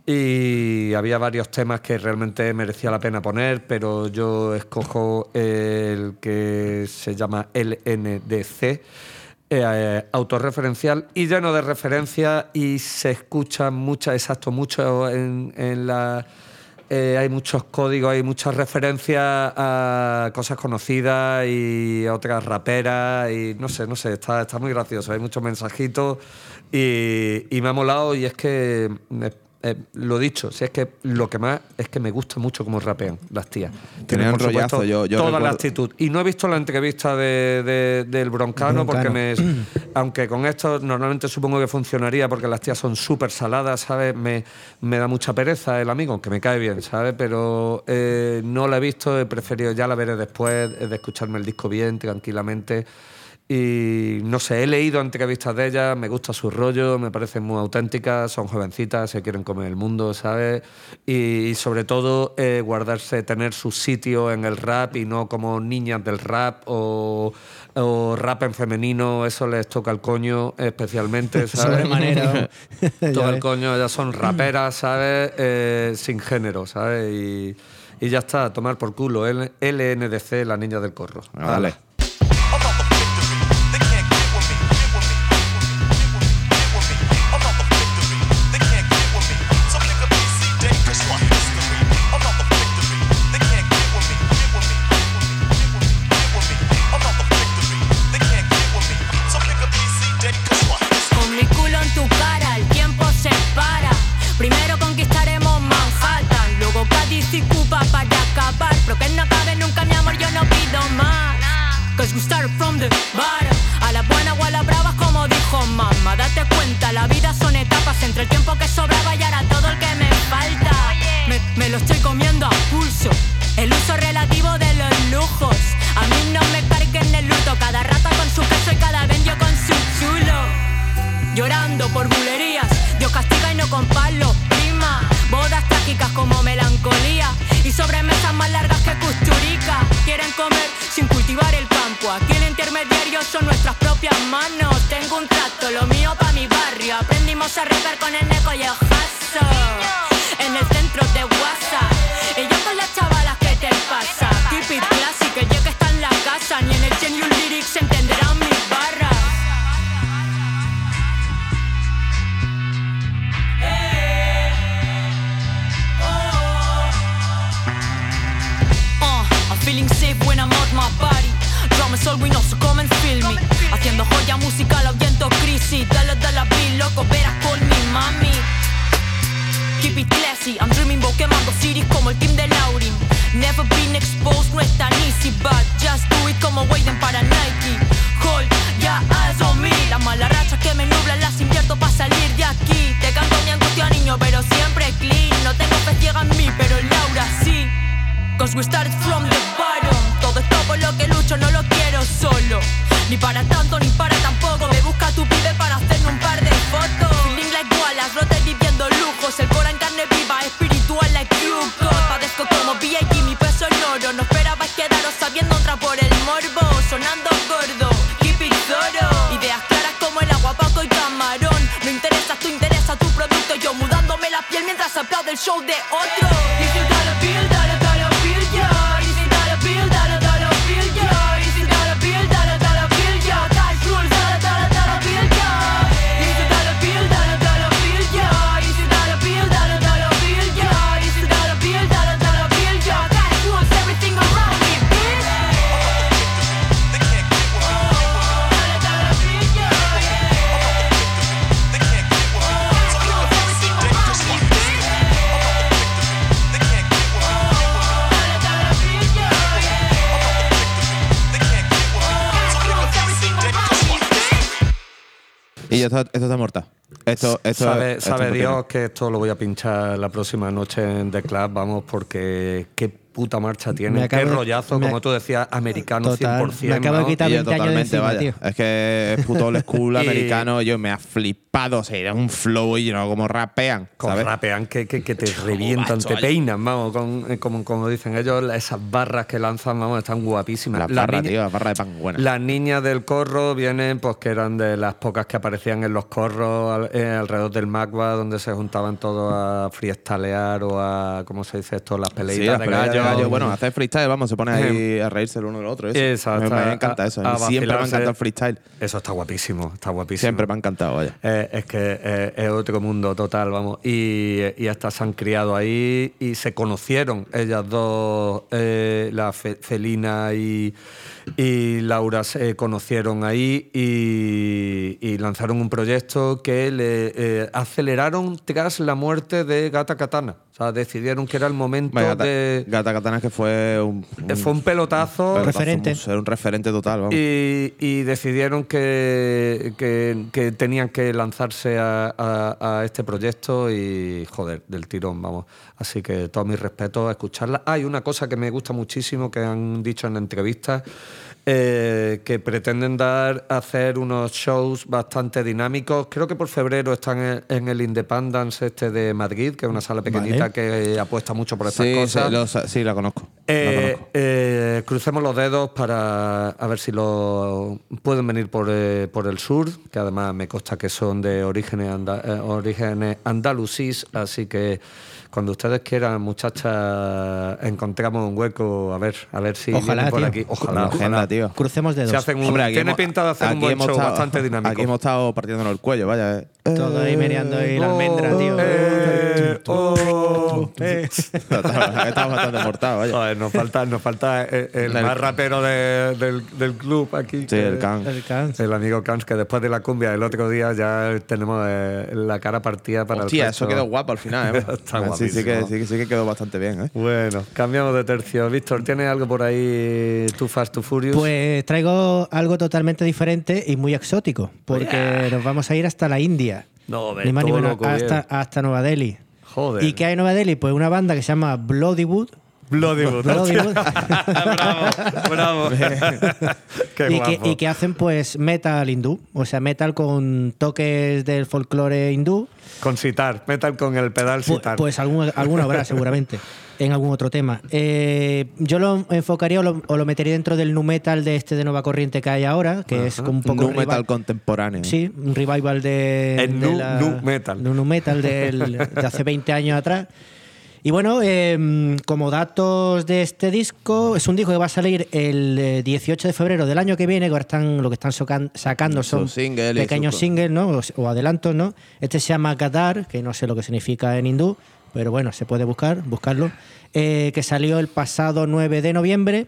y había varios temas que realmente merecía la pena poner, pero yo escojo el que se llama LNDC, eh, autorreferencial y lleno de referencias y se escucha mucho, exacto, mucho en, la... eh, hay muchos códigos, hay muchas referencias a cosas conocidas y a otras raperas y no sé, no sé, está, está muy gracioso, hay muchos mensajitos y, y me ha molado y es que, eh, lo dicho, si es que lo que más es que me gusta mucho cómo rapean las tías. Tienen, Tenían rollazo, yo- yo toda la actitud. Y no he visto la entrevista de, de- del broncano, porque me, aunque con esto normalmente supongo que funcionaría porque las tías son súper saladas, ¿sabes? Me, me da mucha pereza el amigo, que me cae bien, ¿sabes? Pero eh, no la he visto, he preferido, ya la veré después, eh, de escucharme el disco bien, tranquilamente. Y no sé, he leído entrevistas de ellas, me gusta su rollo, me parecen muy auténticas, son jovencitas, se quieren comer el mundo, ¿sabes? Y, y sobre todo eh, guardarse, tener su sitio en el rap y no como niñas del rap o, o rap en femenino, eso les toca el coño especialmente, ¿sabes? Ya Todo el coño, ellas son raperas, ¿sabes? Eh, sin género, ¿sabes? Y, y ya está, a tomar por culo. LNDC, la niña del corro. Ah, Vale. La vida son etapas entre el tiempo que sobraba y ahora todo el que me falta. Me, me lo estoy comiendo a pulso. El uso relativo de los lujos. A mí no me carguen el luto. Cada rata a rapear con el neco y el sabe Dios que esto lo voy a pinchar la próxima noche en The Club, vamos, porque qué puta marcha tiene, acabo qué rollazo, como tú decías, americano Total, 100%. me acabo de quitar Y yo 20 años de totalmente, encima, vaya. tío. Es que es puto old school americano. Yo me ha flipado. O sea, era un flow y no como rapean. ¿sabes? rapean que, que, que te revientan, macho, te peinan, vamos, con- eh, como, como dicen ellos, la- esas barras que lanzan, vamos, están guapísimas. Las Las barras, niñas- tío, las barras de pan buenas. Las niñas del corro vienen, pues que eran de las pocas que aparecían en los corros al- eh, alrededor del Magua, donde se juntaban todos a freestylear o a, ¿cómo se dice esto? Las peleitas Sí, de peleas gallo. Bueno, hacer freestyle, vamos, se pone ahí a reírse el uno del otro. Eso. Exacto, Me, me encanta eso. a Siempre me ha encantado el freestyle. Eso está guapísimo, está guapísimo. Siempre me ha encantado, vaya. Eh, es que eh, es otro mundo total, vamos. Y, y estas se han criado ahí y se conocieron ellas dos, eh, la Fe- Felina y, y Laura se conocieron ahí y, y lanzaron un proyecto que le eh, aceleraron tras la muerte de Gata Katana. O sea, decidieron que era el momento Vaya, Gata, de... Gata Katana que fue un, Fue un pelotazo. pelotazo, Referente. un- Ser un referente total, vamos. Y, y decidieron que, que- que tenían que lanzarse a, a- a este proyecto y, joder, del tirón, vamos. Así que todo mi respeto a escucharla. Hay una cosa que me gusta muchísimo que han dicho en la entrevista, eh, que pretenden dar, hacer unos shows bastante dinámicos. Creo que por febrero están en, en el Independence este de Madrid, que es una sala pequeñita Vale. que apuesta mucho por estas sí, cosas. sí, sí, la conozco. la Eh, conozco. eh, crucemos los dedos para a ver si lo pueden venir por, eh, por el sur, que además me consta que son de orígenes, anda- eh, orígenes andalusís, así que cuando ustedes quieran, muchachas, encontramos un hueco, a ver, a ver si Ojalá, por tío. aquí. Ojalá, La agenda, ojalá. tío. Crucemos dedos. Se hacen un, Hombre, aquí tiene hemos- pinta de hacer un buen show estado- bastante dinámico. Aquí hemos estado partiéndonos el cuello, vaya. eh. Todo ahí meneando ahí la almendra, tío. Eh, oh, eh. Estamos bastante mortados, vaya. Joder, nos falta, nos falta eh, el, El- más rapero de- del, del club aquí. Sí, que- el can. El amigo Cans, que después de la cumbia el otro día ya tenemos eh, la cara partida para Hostia, el eso resto. quedó guapo al final, ¿eh? Está sí, sí, que, sí, que- sí que quedó bastante bien, ¿eh? Bueno, cambiamos de tercio. Víctor, ¿tienes algo por ahí, Too Fast, Too Furious? Pues traigo algo totalmente diferente y muy exótico, porque nos vamos a ir hasta la India. no, ves, Ni más ni todo menos, loco, hasta, bien. hasta Nueva Delhi. Joder. ¿Y qué hay en Nueva Delhi? Pues una banda que se llama Bloodywood, Bloodywood. Bloodywood. bravo, bravo. Qué y, que, y que hacen pues metal hindú, o sea, metal con toques del folclore hindú. Con sitar, metal con el pedal Pu- sitar. Pues algún, alguna habrá seguramente en algún otro tema. Eh, yo lo enfocaría o lo, o lo metería dentro del nu metal de este de nueva corriente que hay ahora, que es como un poco Nu revival- metal contemporáneo. Sí, un revival de. El de nu- la- nu metal. nu- nu metal del- de hace 20 años atrás. Y bueno, eh, como datos de este disco, es un disco que va a salir el eh, 18 de febrero del año que viene, que ahora están, lo que están sacando son pequeños singles ¿no? o, adelantos, ¿no? Este se llama Gadar, que no sé lo que significa en hindú, pero bueno, se puede buscar, buscarlo, eh, que salió el pasado 9 de noviembre.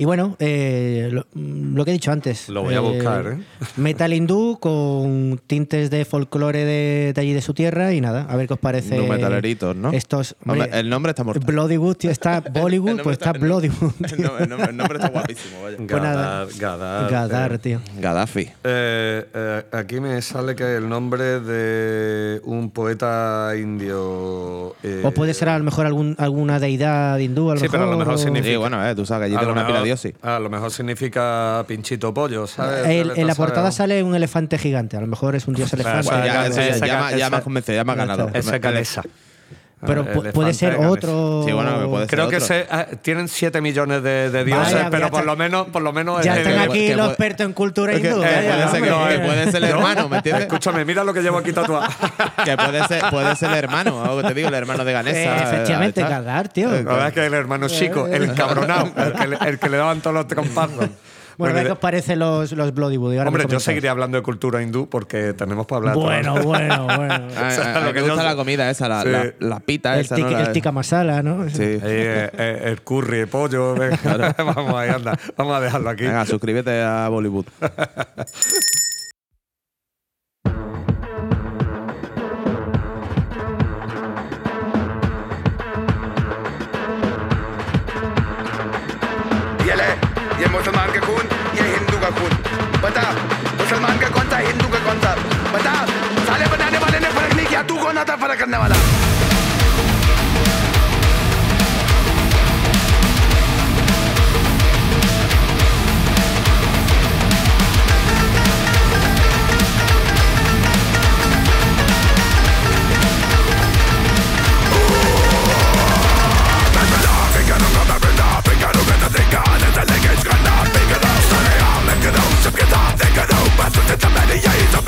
Y bueno, eh, lo, lo que he dicho antes. Lo voy a buscar, ¿eh? Metal hindú con tintes de folclore de, de allí de su tierra y nada, a ver qué os parece. Nu metaleritos, ¿no? Estos. Hombre, hombre, el nombre está mortal. Bloodywood, tío, está El Bollywood, nombre pues está el nombre- Bloodywood. El nombre, el el está guapísimo, vaya. Pues nada. Gadar, Gadar. Gadar, eh. tío. Gaddafi. Eh, eh, aquí me sale que el nombre de un poeta indio. eh, O puede ser a lo mejor algún, alguna deidad hindú, a lo Sí, pero a lo mejor o- significa- Sí, bueno, eh, tú sabes que allí tengo una pila A lo mejor significa pinchito pollo, ¿sabes? El- en la portada saber. sale un elefante gigante, a lo mejor es un dios elefante. Bueno, ya, convencido, ya me has esa- ganado. Ese. Pero Ah, pu- puede ser otro. Sí, bueno, puede ser Creo que otro. se- ah, tienen 7 millones de, de dioses, Vaya, pero por está- lo menos, por lo menos Ya es están aquí que los puede- expertos en cultura hindú. que vaya, puede ser que- hombre. que puede ser el hermano, ¿me entiendes? Escúchame, mira lo que llevo aquí tatuado. Que puede ser, puede ser el hermano, algo que te digo, el hermano de Ganesa. Eh, efectivamente. Gadar, tío. La verdad es que el hermano chico, el encabronado, el que, le- el que le daban todos los compazos. Bueno, Bueno, ¿qué de- os parecen los, los Bloodywood? Y ahora Hombre, yo seguiría hablando de cultura hindú porque tenemos para hablar. Bueno, todo. bueno, bueno. O sea, a lo que me yo- gusta la comida esa, la, Sí. la, la pita El, esa, tika- ¿no? La- el tikka masala, ¿no? Sí. Ahí, eh, eh, el curry, el pollo. venga. vamos ahí, anda. Vamos a dejarlo aquí. Venga, suscríbete a Bollywood. ये ले या तू कौन आता फ़र्क करने वाला Yeah, he's up.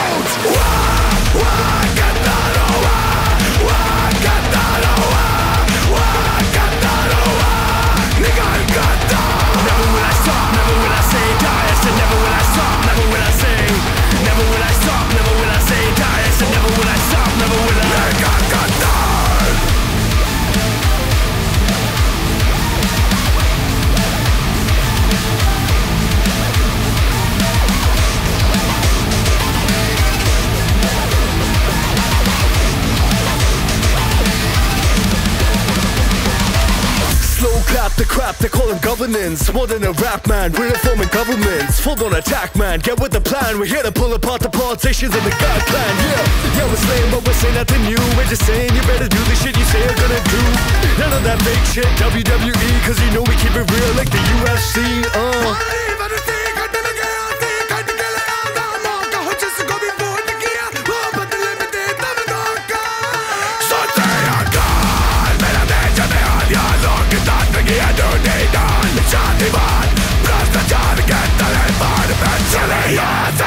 call. More than a rap man, we're reforming governments. Full on attack man, get with the plan. We're here to pull apart the politicians and the God plan. Yeah, yeah, we're slaying, but we're saying nothing new. We're just saying you better do the shit you say you're gonna do. None of that fake shit, WWE, cause you know we keep it real like the UFC. Uh.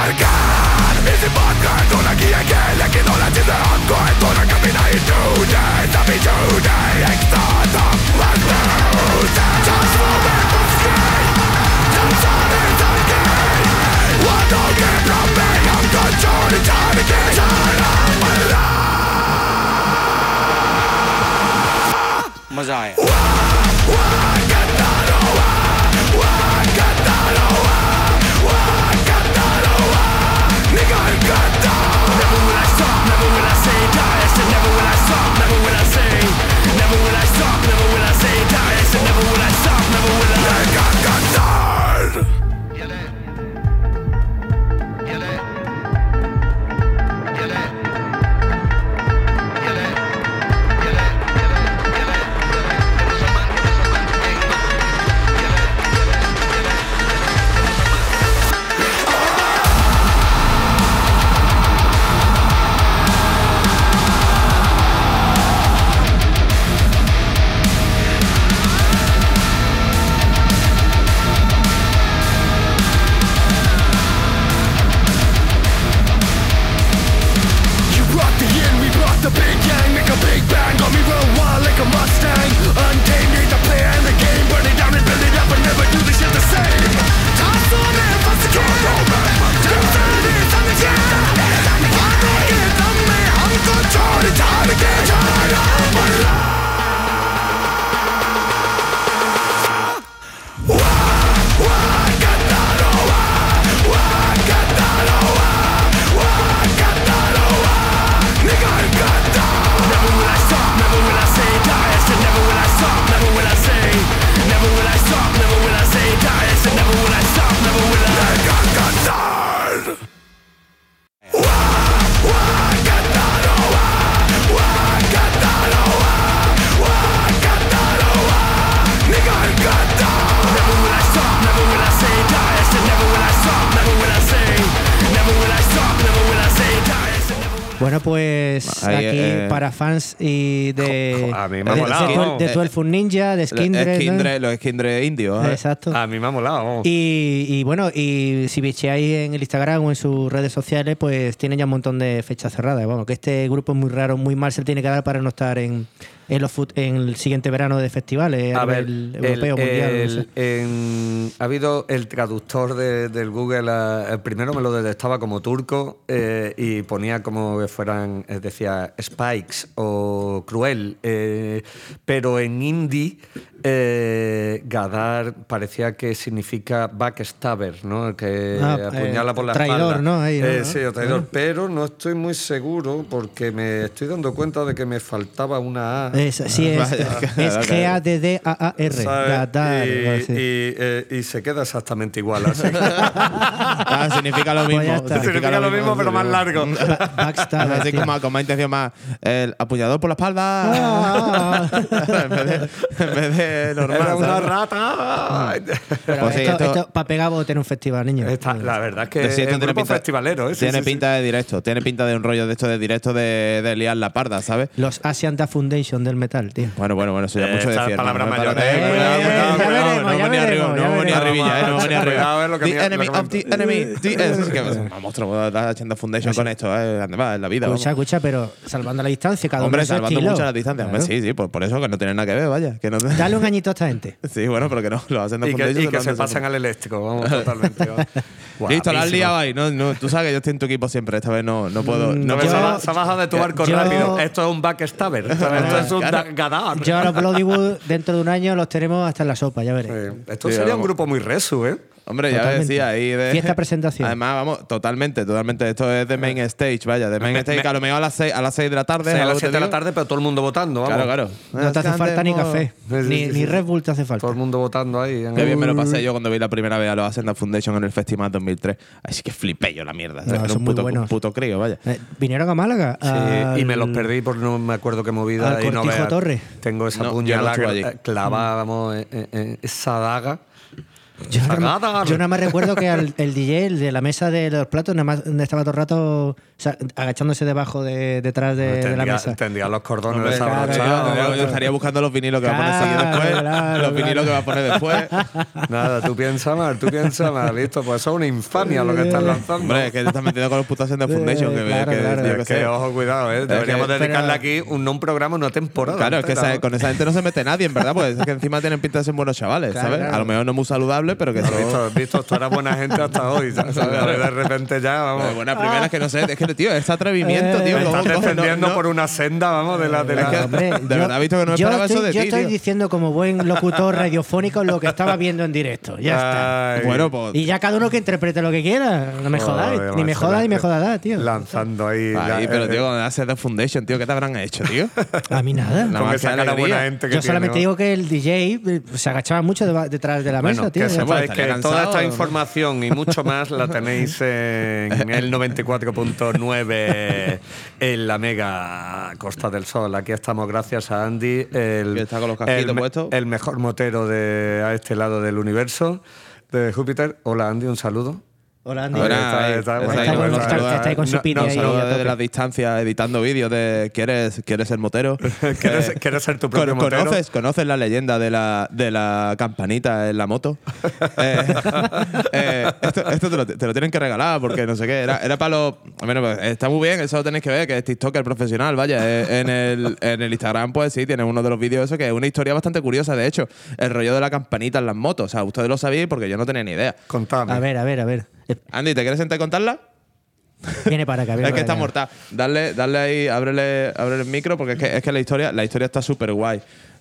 cercare Mi si porca con la guia che le chiedo la gente Anco e tu non capirai today Dammi today Extata Black Rose Just for me मज़ा आया Die. Ahí, aquí eh, para fans y de, a mí me ha de, molado. de, Twel- de 12 Foot Ninja, de Skindred. los Skindred indios. ¿eh? Exacto. A mí me ha molado. Y, y bueno, y si bicheáis en el Instagram o en sus redes sociales, pues tienen ya un montón de fechas cerradas. Bueno, que este grupo es muy raro, muy mal se tiene que dar para no estar en, en, los en el siguiente verano de festivales a, nivel europeo, el- mundial. no el- sé. en- ha habido el traductor de- del Google, primero me lo detectaba como turco eh, y ponía como que fueran, eh, decía Spikes o Cruel, eh, pero en hindi eh, Gadar parecía que significa backstabber, ¿no? Que Ah, apuñala por la traidor, espalda. ¿no? Ahí, ¿no? Sí, o traidor, Ah. pero no estoy muy seguro porque me estoy dando cuenta de que me faltaba una A. Es, sí, es, es G-A-D-D-A-A-R. y, y, eh, y se queda exactamente igual. Así. Ah, significa lo Pues mismo. ya está. Significa lo mismo, pero más largo. Ba- Backstabber, Así como con más intención más. El apuñador por la espalda. Ah, en, vez de, en vez de normal. Era una ¿sabes? rata. Pero Pues sí, esto, esto- para pegar vos tener un festival, niño. Esta- la verdad es que Sí, es un tiene grupo pinta- festivalero. ¿eh? Sí, tiene sí, sí. pinta de directo, tiene pinta de un rollo de esto de directo de, de liar la parda, ¿sabes? Los Asian Da Foundation del metal, tío. Bueno, bueno, bueno, eso ya Eh, mucho decir. palabras mayores, no venía arriba, no venía arribilla, eh, no venía arriba. lo que The me- enemy of the enemy. the- eso es que un monstruo, la haciendo foundation con esto, eh, va, en la vida. Escucha, vamos. escucha, pero salvando la distancia, cada Hombre, uno su salvando mucho la distancia. Hombre, sí, sí, por, eso que no tiene nada que ver, vaya. Dale un añito a esta gente. Sí, bueno, pero que no, lo hacen de Y que, foundation. y que se pasan al eléctrico, vamos, totalmente. vamos. Listo, la has liado ahí. No, no, tú sabes que yo estoy en tu equipo siempre. Esta vez no, no puedo. Mm, No me Yo- se, ha- bajado de tu barco rápido. Esto es un backstabber. Esto es un Claro. da- gadar. Yo a los Bloodywood dentro de un año los tenemos hasta en la sopa, ya veréis. Eh, Esto Sí, sería un grupo muy resu, ¿eh? Hombre, ya Totalmente. decía ahí de. Fiesta presentación. Además, vamos, totalmente, totalmente. Esto es de main stage, vaya, de main Me- stage, me- a lo mejor a las 6 a las seis de la tarde. Sí, a algo las te 7 de la tarde, pero todo el mundo votando. Vamos. Claro, claro. No te hace falta ni café, Sí, sí, ni, sí, ni. Red Bull te hace falta. Todo el mundo votando ahí. en Qué el- bien me lo pasé yo cuando vi la primera vez a los Ascenda Foundation en el Festival 2003. Así que flipé yo la mierda. No, Era son un muy puto, buenos. un puto crío, vaya. Eh, ¿Vinieron a Málaga? Sí, Al- y me los perdí porque no me acuerdo qué movida. al y no Cortijo veas. Torre. Tengo esa No, puñalada eh, clavada, vamos, en- en- en esa daga. Yo nada, yo nada más recuerdo que al- el DJ, el de la mesa de los platos, nada más estaba todo el rato o sea, agachándose debajo de, detrás de, de la Tendría, mesa. tendría los cordones claro, desabrochados. yo- yo estaría buscando los vinilos que va a poner Claro, después, claro, los vinilos claro. que va a poner después. Nada, tú piensas mal, tú piensas mal, listo. Pues eso es una infamia lo que estás lanzando. Hombre, es que te estás metiendo con los putos Ascenda Foundation. Que, Claro, que- claro. Es que, sé. ojo, cuidado, ¿eh? Deberíamos que- dedicarle pero- aquí un, no un programa, una temporada. Claro, es que esa- ¿no? con esa gente no se mete nadie, en verdad, pues es que encima tienen pinta de ser buenos chavales, Claro, ¿sabes? claro. A lo mejor no muy saludable, ¿sabes? Pero que Has son- visto, visto, tú eras buena gente hasta hoy, ¿sabes? De repente ya, vamos. Bueno, buenas primeras que no sé, es que, tío, este atrevimiento, tío. Me ¿cómo estás? No, defendiendo no. por una senda, vamos, de la. De Es la que- Hombre, de verdad, visto que no yo esperaba estoy, eso de yo ti, estoy tío. diciendo como buen locutor radiofónico lo que estaba viendo en directo. Ya está. Ay, Bueno, pues. Y ya cada uno que interprete lo que quiera. No me jodáis. Ni me jodas ni me jodas, tío. Lanzando ahí. Ahí, la- pero eh, tío, cuando haces The Foundation, tío, ¿qué te habrán hecho, tío? A mí nada. Nada más que buena gente que Yo solamente digo que el DJ eh, se agachaba mucho detrás de la mesa, tío. Bueno, que toda esta ¿no? información y mucho más la tenéis en el 94.9 en la mega Costa del Sol. Aquí estamos gracias a Andy, el, está con los el mejor motero de a este lado del universo, de Júpiter. Hola Andy, un saludo. Hola, Andy. Ahora, Está- ahí, está- está bueno, ahí, está- bueno, está- saluda- está ahí con su no- piti no, ahí saluda a desde la distancia editando vídeos de ¿quieres, ¿quieres ser motero? ¿Quieres, Eh, quieres ser tu propio motero? ¿Conoces, ¿Conoces la leyenda de la, de la campanita en la moto? Eh, eh, esto esto te, lo, te lo tienen que regalar porque no sé qué. Era, era para los. Bueno, pues, está muy bien, eso lo tenéis que ver, que es TikToker profesional, vaya. eh, en, el, en el Instagram, pues sí, tiene uno de los vídeos eso que es una historia bastante curiosa, de hecho. El rollo de la campanita en las motos. O sea, ustedes lo sabíais porque yo no tenía ni idea. Contame. A ver, a ver, a ver. Andy, ¿te quieres sentar y contarla? Viene para acá. viene Es que está mortal. Dale, dale ahí, ábrele, ábrele el micro porque es que, es que la historia, la historia está súper guay.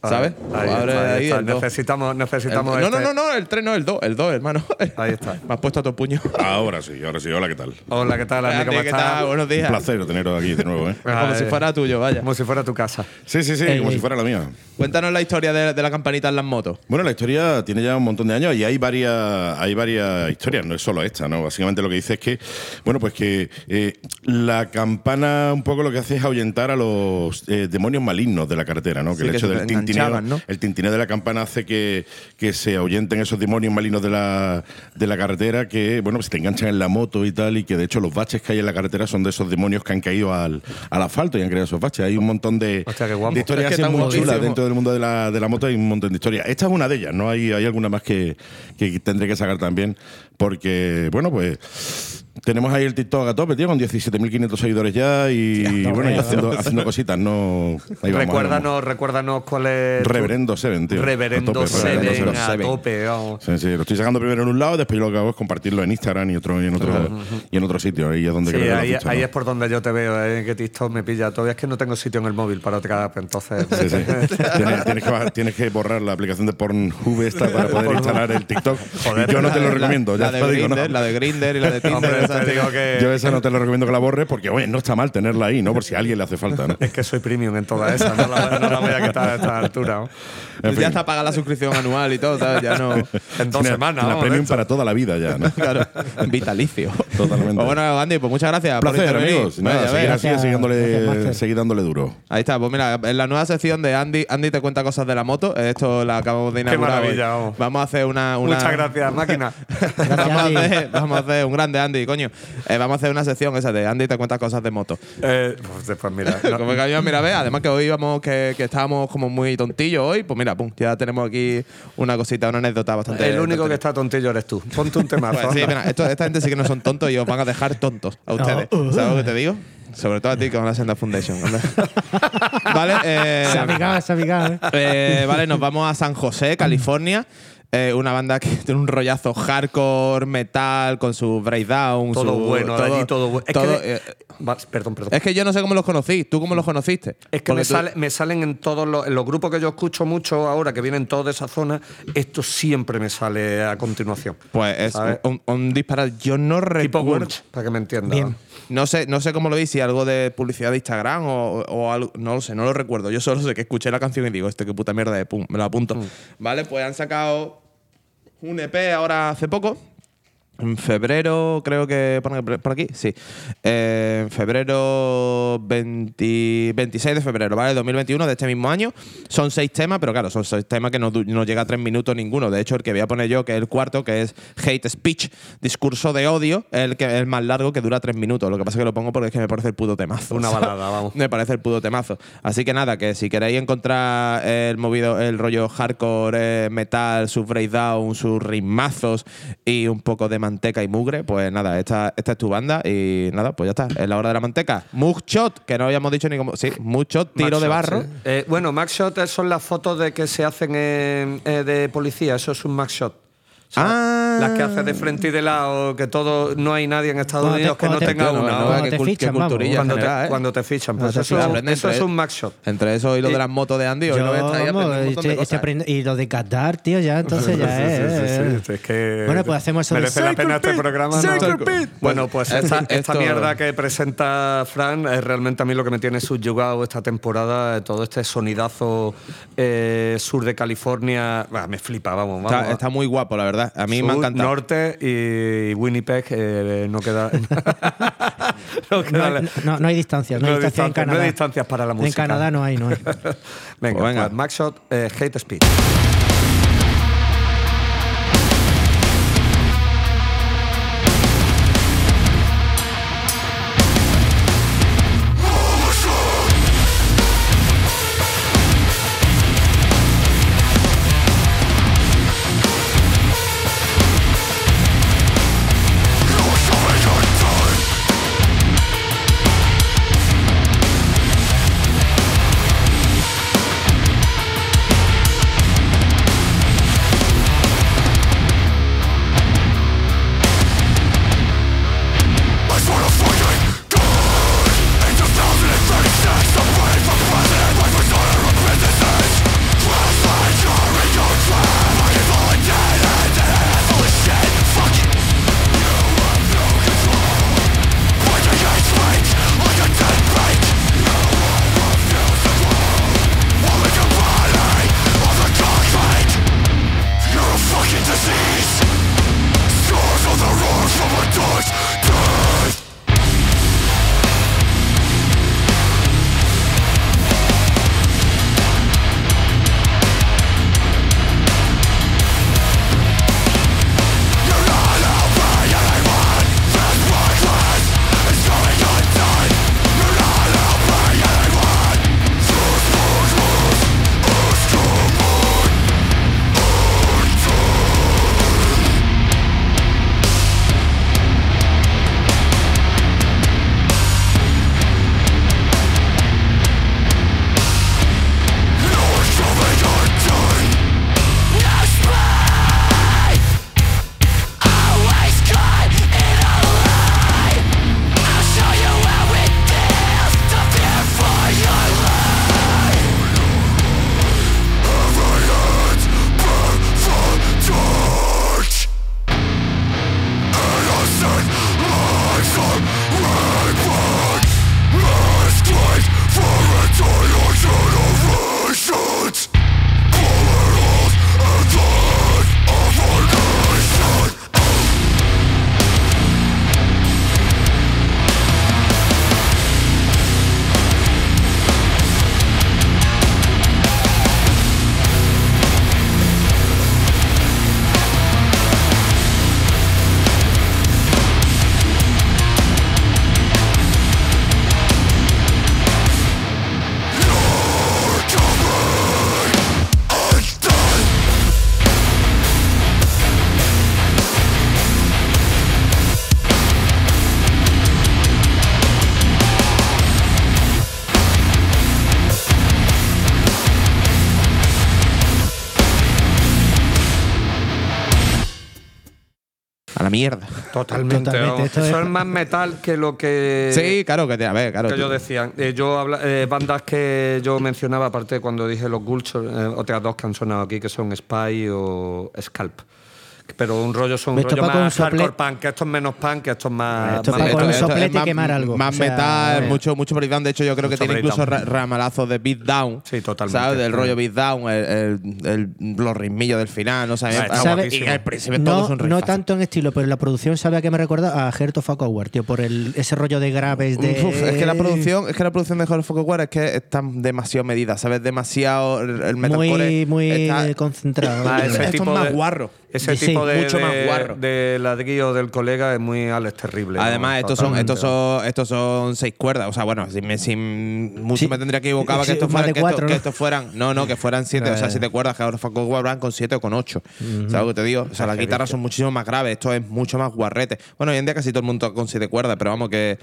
¿Sabes? Ahí está, Ábrele ahí ahí está. el. Necesitamos, necesitamos El- no, no, este- no, no, el 3 no, el 2, el 2, hermano. Ahí está. Me has puesto a tu puño. Ahora sí, ahora sí. Hola, ¿qué tal? Hola, ¿qué tal, ¿Cómo ¿qué estás? tal? Buenos Un días. placer teneros aquí de nuevo, ¿eh? Como si fuera tuyo, vaya. Como si fuera tu casa. Sí, sí, sí, Ey, como ey. si fuera la mía. Cuéntanos la historia de, de la campanita en las motos. Bueno, la historia tiene ya un montón de años y hay varias, hay varias historias, no es solo esta, ¿no? Básicamente lo que dice es que, bueno, pues que eh, la campana un poco lo que hace es ahuyentar a los eh, demonios malignos de la carretera, ¿no? Sí, que el que hecho del tintineo, enganchaban, ¿no? el tintineo de la campana hace que, que se ahuyenten esos demonios malignos de la, de la carretera que, bueno, pues te enganchan en la moto y tal, y que de hecho los baches que hay en la carretera son de esos demonios que han caído al, al asfalto y han creado esos baches. Hay un montón de, Hostia, qué guapo. de historias Es que muy chulas dentro del mundo de la, de la moto hay un montón de historias. Esta es una de ellas, ¿no? Hay, hay alguna más que, que tendré que sacar también, porque, bueno, pues tenemos ahí el TikTok a tope, tío, con 17.500 seguidores ya y, bueno, y haciendo, haciendo cositas, ¿no? Ahí vamos, ahí vamos. recuérdanos, recuérdanos cuál es. Reverendo Seven, tío. Reverendo A tope, Seven, Reverendo a tope, vamos. Sí, sí, lo estoy sacando primero en un lado, después lo que hago es compartirlo en Instagram y otro y en otro y en otro sitio. Ahí es donde Sí, creo que ahí, es por donde yo te veo, ¿eh? que TikTok me pilla. Todavía es que no tengo sitio en el móvil para otra app, entonces. Sí, sí. tienes, tienes que bajar- tienes que borrar la aplicación de Pornhub esta para poder instalar el TikTok. Joder, Y yo no te lo La- recomiendo, la, ya de te lo digo, ¿no? Grindr, la de Grinder y la de Tinder. Hombre, esa, te tío. digo que. Yo esa no te lo recomiendo que la borres porque, oye, no está mal tenerla ahí, ¿no? Por si a alguien le hace falta, ¿no? Es que soy premium en toda esa, no la, no la voy a quitar a esta altura. ¿no? En ya está pagada la suscripción anual y todo, ¿sabes? Ya no. En dos Tiene- semanas. de premium para toda la vida ya, ¿no? Claro, vitalicio. Totalmente. Pues bueno, Andy, pues muchas gracias. Un por placer, intervenir. amigos. Nada, seguir así, seguir dándole, seguir dándole duro. Ahí está, pues mira, en la nueva sección de Andy, Andy te cuenta cosas de la moto. Esto la acabamos de inaugurar. maravilla, hoy. vamos. Vamos a hacer una. una- Muchas gracias, máquina. vamos, a hacer, vamos a hacer un grande Andy, coño. Eh, vamos a hacer una sección esa de Andy te cuenta cosas de moto. Eh, pues después, mira. no- Como que a mí, mira, ve, además que hoy íbamos, que, que estábamos como muy tontillos hoy, pues mira, pum, ya tenemos aquí una cosita, una anécdota bastante. el único que está tontillo eres tú. Ponte un temazo. Pues sí, mira, esto- esta gente sí que no son tontos y os van a dejar tontos a ustedes. ¿Sabes lo que te digo? Sobre todo a ti con la Senda Foundation. vale, eh, Se ha picado, se ha picado, ¿eh? eh, vale, nos vamos a San José, California. Eh, una banda que tiene un rollazo hardcore, metal, con su breakdown. todo su- bueno, de allí todo bueno. Es, todo, que, eh, perdón, perdón. es que yo no sé cómo los conocí. ¿Tú cómo los conociste? Es que me, tú- sale- me salen en todos los, en los grupos que yo escucho mucho ahora, que vienen todos de esa zona, esto siempre me sale a continuación. Pues es ¿sabes? un, un disparate. Yo no Tipo recuerdo. Gulch, para que me entiendan. Bien. No sé, no sé cómo lo vi, si algo de publicidad de Instagram o, o algo. No lo sé, no lo recuerdo. Yo solo sé que escuché la canción y digo, este qué puta mierda de pum, me lo apunto. Mm. Vale, pues han sacado un EP ahora hace poco. En febrero, creo que por aquí, sí. Eh, en febrero 20 26 de febrero, ¿vale? 2021 de este mismo año. Son seis temas, pero claro, son seis temas que no, no llega a tres minutos ninguno. De hecho, el que voy a poner yo, que es el cuarto, que es Hate Speech, discurso de odio, es el, que, es el más largo que dura tres minutos. Lo que pasa es que lo pongo porque es que me parece el puto temazo. Una balada, vamos. Me parece el puto temazo. Así que nada, que si queréis encontrar el movido, el rollo hardcore, eh, metal, sus breakdown, sus ritmazos y un poco de manteca y mugre, pues nada, esta, esta es tu banda y nada, pues ya está. Es la hora de la manteca. Mugshot, que no habíamos dicho ni cómo. Sí, Mugshot, tiro de barro. sí. Eh, bueno, Max Shot son las fotos de que se hacen en- eh, de policía, eso es un Max Shot. Ah. Las que hace de frente y de lado, que todo, no hay nadie en Estados Cuando te- Unidos que no te- tenga una. Cuando te fichan, vamos. cuando, general, te, ¿eh? cuando te fichan. Pues eso, es un max shot. Entre eso y lo Y- de las motos de Andy, hoy Yo, no ves, está ahí vamos, aprendiendo un montón de este- este cosas. y lo de Qatar, tío, ya entonces ya Sí, es. sí, sí, eh. sí, es que Bueno, pues hacemos eso de merece la pena este programa. Bueno, pues esta, mierda que presenta Fran es realmente a mí lo que me tiene subyugado esta temporada, eh, todo este sonidazo eh, sur de California, bah, me flipa, vamos, vamos. Está, está muy guapo, la verdad. A mí me ha encantado. Norte y Winnipeg eh, no queda. no, No, queda- hay- no- no hay distancias, no, en hay distancias para la música. En Canadá no hay, no hay. venga, Pues venga. pues, Max Shot, eh, Hate Speech. Mierda. Totalmente. Totalmente, vamos. esto Eso es- es más metal que lo que. Sí, claro, que te, a ver, claro. que yo decía. Eh, yo habla- eh, bandas que yo mencionaba, aparte cuando dije los Gulchos, eh, otras dos que han sonado aquí, que son Spy o Scalp. Pero un rollo son un Esto rollo más hardcore punk, que esto es menos punk, que esto es más. Esto más con metal. un esto es soplete y más- quemar algo. Más O sea, metal, eh. mucho, mucho breakdown. De hecho, yo creo que tiene incluso ramalazos de beatdown. Sí, totalmente. ¿Sabes? Del Sí. rollo beatdown, el, el, el- los ritmillos del final. No sé, a mí- Ah, está a- ¿Sabe? guapísimo. y al principio No, es un no tanto en estilo, pero la producción sabe a qué me recuerda a Heart of tío, por el, ese rollo de graves de. Uf, es que la producción, es que la producción de Horror Focus War es que está demasiado medida, ¿sabes? Demasiado el metalcore muy, muy está- concentrado. Ah, ese esto es más guarro. Ese Sí, tipo de, mucho más de- guarro. de ladrillo del colega es muy Alex Terrible. ¿no? Además, estos son, estos son, estos son seis cuerdas. O sea, bueno, si me, sin mucho Sí. me tendría que equivocar Sí, que estos más fueran, que, cuatro, ¿no? estos fueran, no, no, que fueran siete. o sea, Eh. siete cuerdas, que ahora Faco van con siete o con ocho. ¿Sabes lo que te digo? O sea, las qué guitarras son muchísimo más graves. Esto es mucho más guarrete. Bueno, hoy en día casi todo el mundo con siete cuerdas, pero vamos que.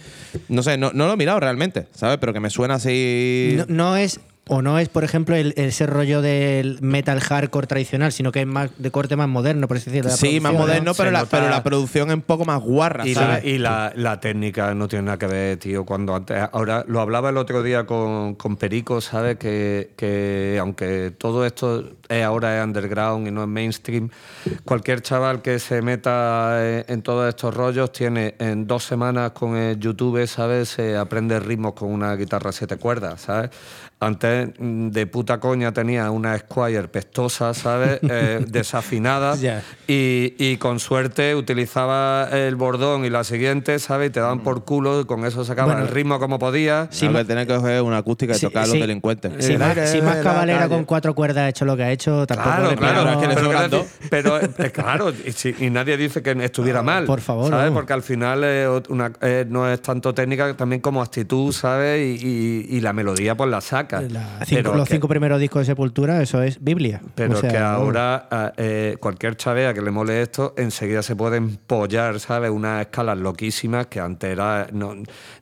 No sé, no, no lo he mirado realmente, ¿sabes? Pero que me suena así. No, no es o no es, por ejemplo, el, ese rollo del metal hardcore tradicional, sino que es más de corte más moderno, por así decirlo. la Sí, más moderno, ¿no? pero la, nota- pero la producción es un poco más guarra. Y, ¿sabes? la, y la, la técnica no tiene nada que ver, tío. Cuando antes, ahora lo hablaba el otro día con, con Perico, ¿sabes? Que, que aunque todo esto es ahora es underground y no es mainstream, cualquier chaval que se meta en, en todos estos rollos tiene en dos semanas con el YouTube, ¿sabes? Se aprende ritmos con una guitarra siete cuerdas, ¿sabes? Antes mm, de puta coña tenía una Squire pestosa, ¿sabes? Eh, desafinada. Y, y con suerte utilizaba el bordón y la siguiente, ¿sabes? Y te daban por culo y con eso sacaban Bueno. el ritmo como podía. Sí, Lo ma- que coger una acústica y Sí, tocar a sí. los delincuentes. Si más, más cabalera con cuatro cuerdas ha hecho lo que ha hecho, tampoco Claro, claro, es que le pero, eh, claro, y, si- y nadie dice que estuviera mal. por favor, ¿sabes? Porque al final eh, una- eh, no es tanto técnica, también como actitud, ¿sabes? Y, y- y la melodía, pues la saca. La- cinco- Pero los que- cinco primeros discos de Sepultura, eso es Biblia. Pero O sea, es que ahora ah, eh, cualquier chavea que le mole esto, enseguida se puede empollar, ¿sabes? Unas escalas loquísimas que antes era, no,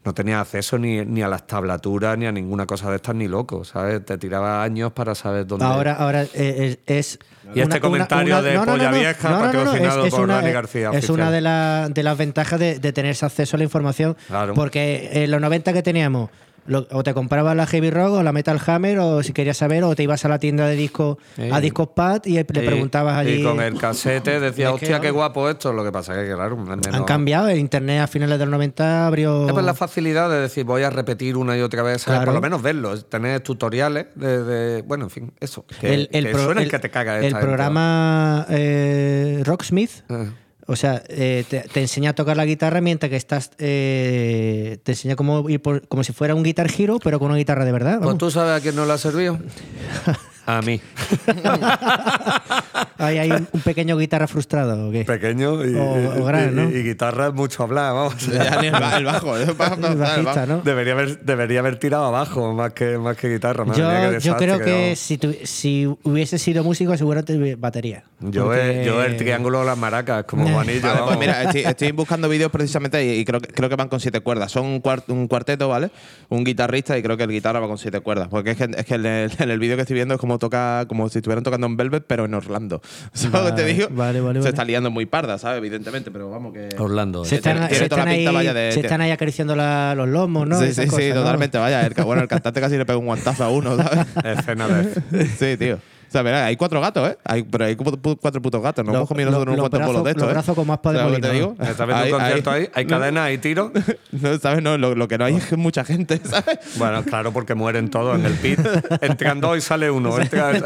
no tenía acceso ni, ni a las tablaturas ni a ninguna cosa de estas ni loco, ¿sabes? Te tiraba años para saber dónde. Ahora, ahora eh, es. es Y este comentario de polla vieja patrocinado por Dani García Es oficial. una de, la- de las ventajas de, de tener ese acceso a la información. Claro. Porque en los 90 que teníamos, lo- o te comprabas la Heavy Rock o la Metal Hammer, o si querías saber, o te ibas a la tienda de discos, Sí. a Discos Pad y le preguntabas allí. Y con el casete decía, Es que, hostia, qué guapo esto. Lo que pasa es que, claro, Han cambiado, el internet a finales de los 90 abrió. Es pues la facilidad de decir, voy a repetir una y otra vez, por lo menos verlo, tener tutoriales de, de- bueno, en fin, eso. Que, el, el que pro- suenen el- que te caga el esta gente, programa eh, Rocksmith. ¿va? Eh. O sea, eh, te, te enseña a tocar la guitarra mientras que estás. eh, te enseña cómo ir por- como si fuera un Guitar Hero, pero con una guitarra de verdad. Pues vamos. tú sabes a quién no le ha servido. A mí. Hay un, pequeño guitarra frustrado, ¿o qué? Pequeño y, O- o gran, y- ¿no? y guitarra es mucho hablar, vamos. Ya ni el, ba- el bajo. El el. Debería haber, debería haber tirado abajo más que, más que guitarra. mía, Yo, creo que si, tu- si hubiese sido músico, seguramente batería. Yo, Porque- he- yo el triángulo de las maracas, como Juanillo. Vale, pues mira, estoy, estoy buscando vídeos precisamente y, y creo, que- creo que van con siete cuerdas. Son un, cuart- un cuarteto, ¿vale? Un guitarrista y creo que el guitarra va con siete cuerdas. Porque es que, es que en el, en el vídeo que estoy viendo es como toca, como si estuvieran tocando en Velvet, pero en Orlando. ¿Sabes lo que te digo? vale, vale, Se vale. está liando muy parda, ¿sabes? Evidentemente, pero vamos que. Orlando. Se eh. están, se toda están la pinta, ahí, vaya, de- se están ahí acariciando la- los lomos, ¿no? sí, Esas sí, sí, cosas, ¿no? totalmente. Vaya, el, bueno, el cantante casi le pega un guantazo a uno, ¿sabes? Escena de. sí, tío. O sea, verá, hay cuatro gatos, ¿eh? Hay, pero hay cuatro putos gatos. Los- hemos comido nosotros los- unos cuantos bolos de estos, los ¿eh? brazos con más pa' de ¿Sabes lo que te molino, digo? ¿Estás viendo un concierto ahí? ¿Hay cadenas, hay tiros? No, ¿sabes? No, lo, lo que no hay es que mucha gente, ¿sabes? Bueno, claro, porque mueren todos en el pit. Entran dos y sale uno. Entran,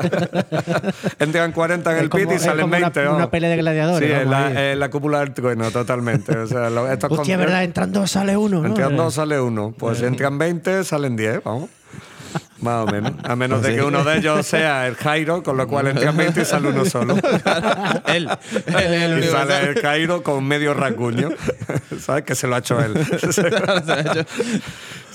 entran 40 en el como- pit y salen como una- 20. una vamos. pelea de gladiadores, Sí, vamos, la, la cúpula del trueno, totalmente. O sea, lo- estos Hostia, conciertos- ¿verdad? Entran dos, sale uno, ¿no? Entran dos, sale uno. Pues si entran 20, salen 10, vamos. Más o menos. A menos de que uno de ellos sea el Jairo, con lo cual entran 20 y sale uno solo. él. él es el y sale el Jairo con medio rasguño. ¿Sabes? Que se lo ha hecho él.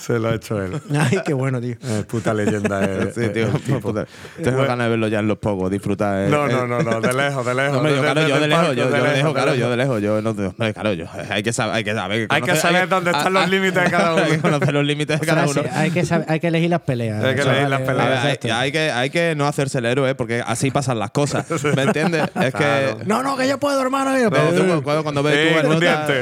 se lo ha hecho él. Ay, qué bueno, tío. Es puta leyenda. eh, Sí, eh, tío. puta. Tengo Bueno. ganas de verlo ya en los pocos, disfrutar. eh, No, eh. no, no, no, de lejos, de lejos. No, hombre, yo, claro, yo desde de lejos, yo, yo de lejos, claro, yo de lejos, yo no, hombre, claro, yo, hay que saber, hay que saber, Hay que saber dónde están los límites de cada uno. Hay que conocer los límites de cada uno. hay, que saber- hay que elegir las peleas. Hay que elegir las peleas. Hay, que, hay que no hacerse el héroe, porque así pasan las cosas. ¿Me entiendes? Es que. No, no, que yo puedo, hermano. yo, cuando, cuando ves tú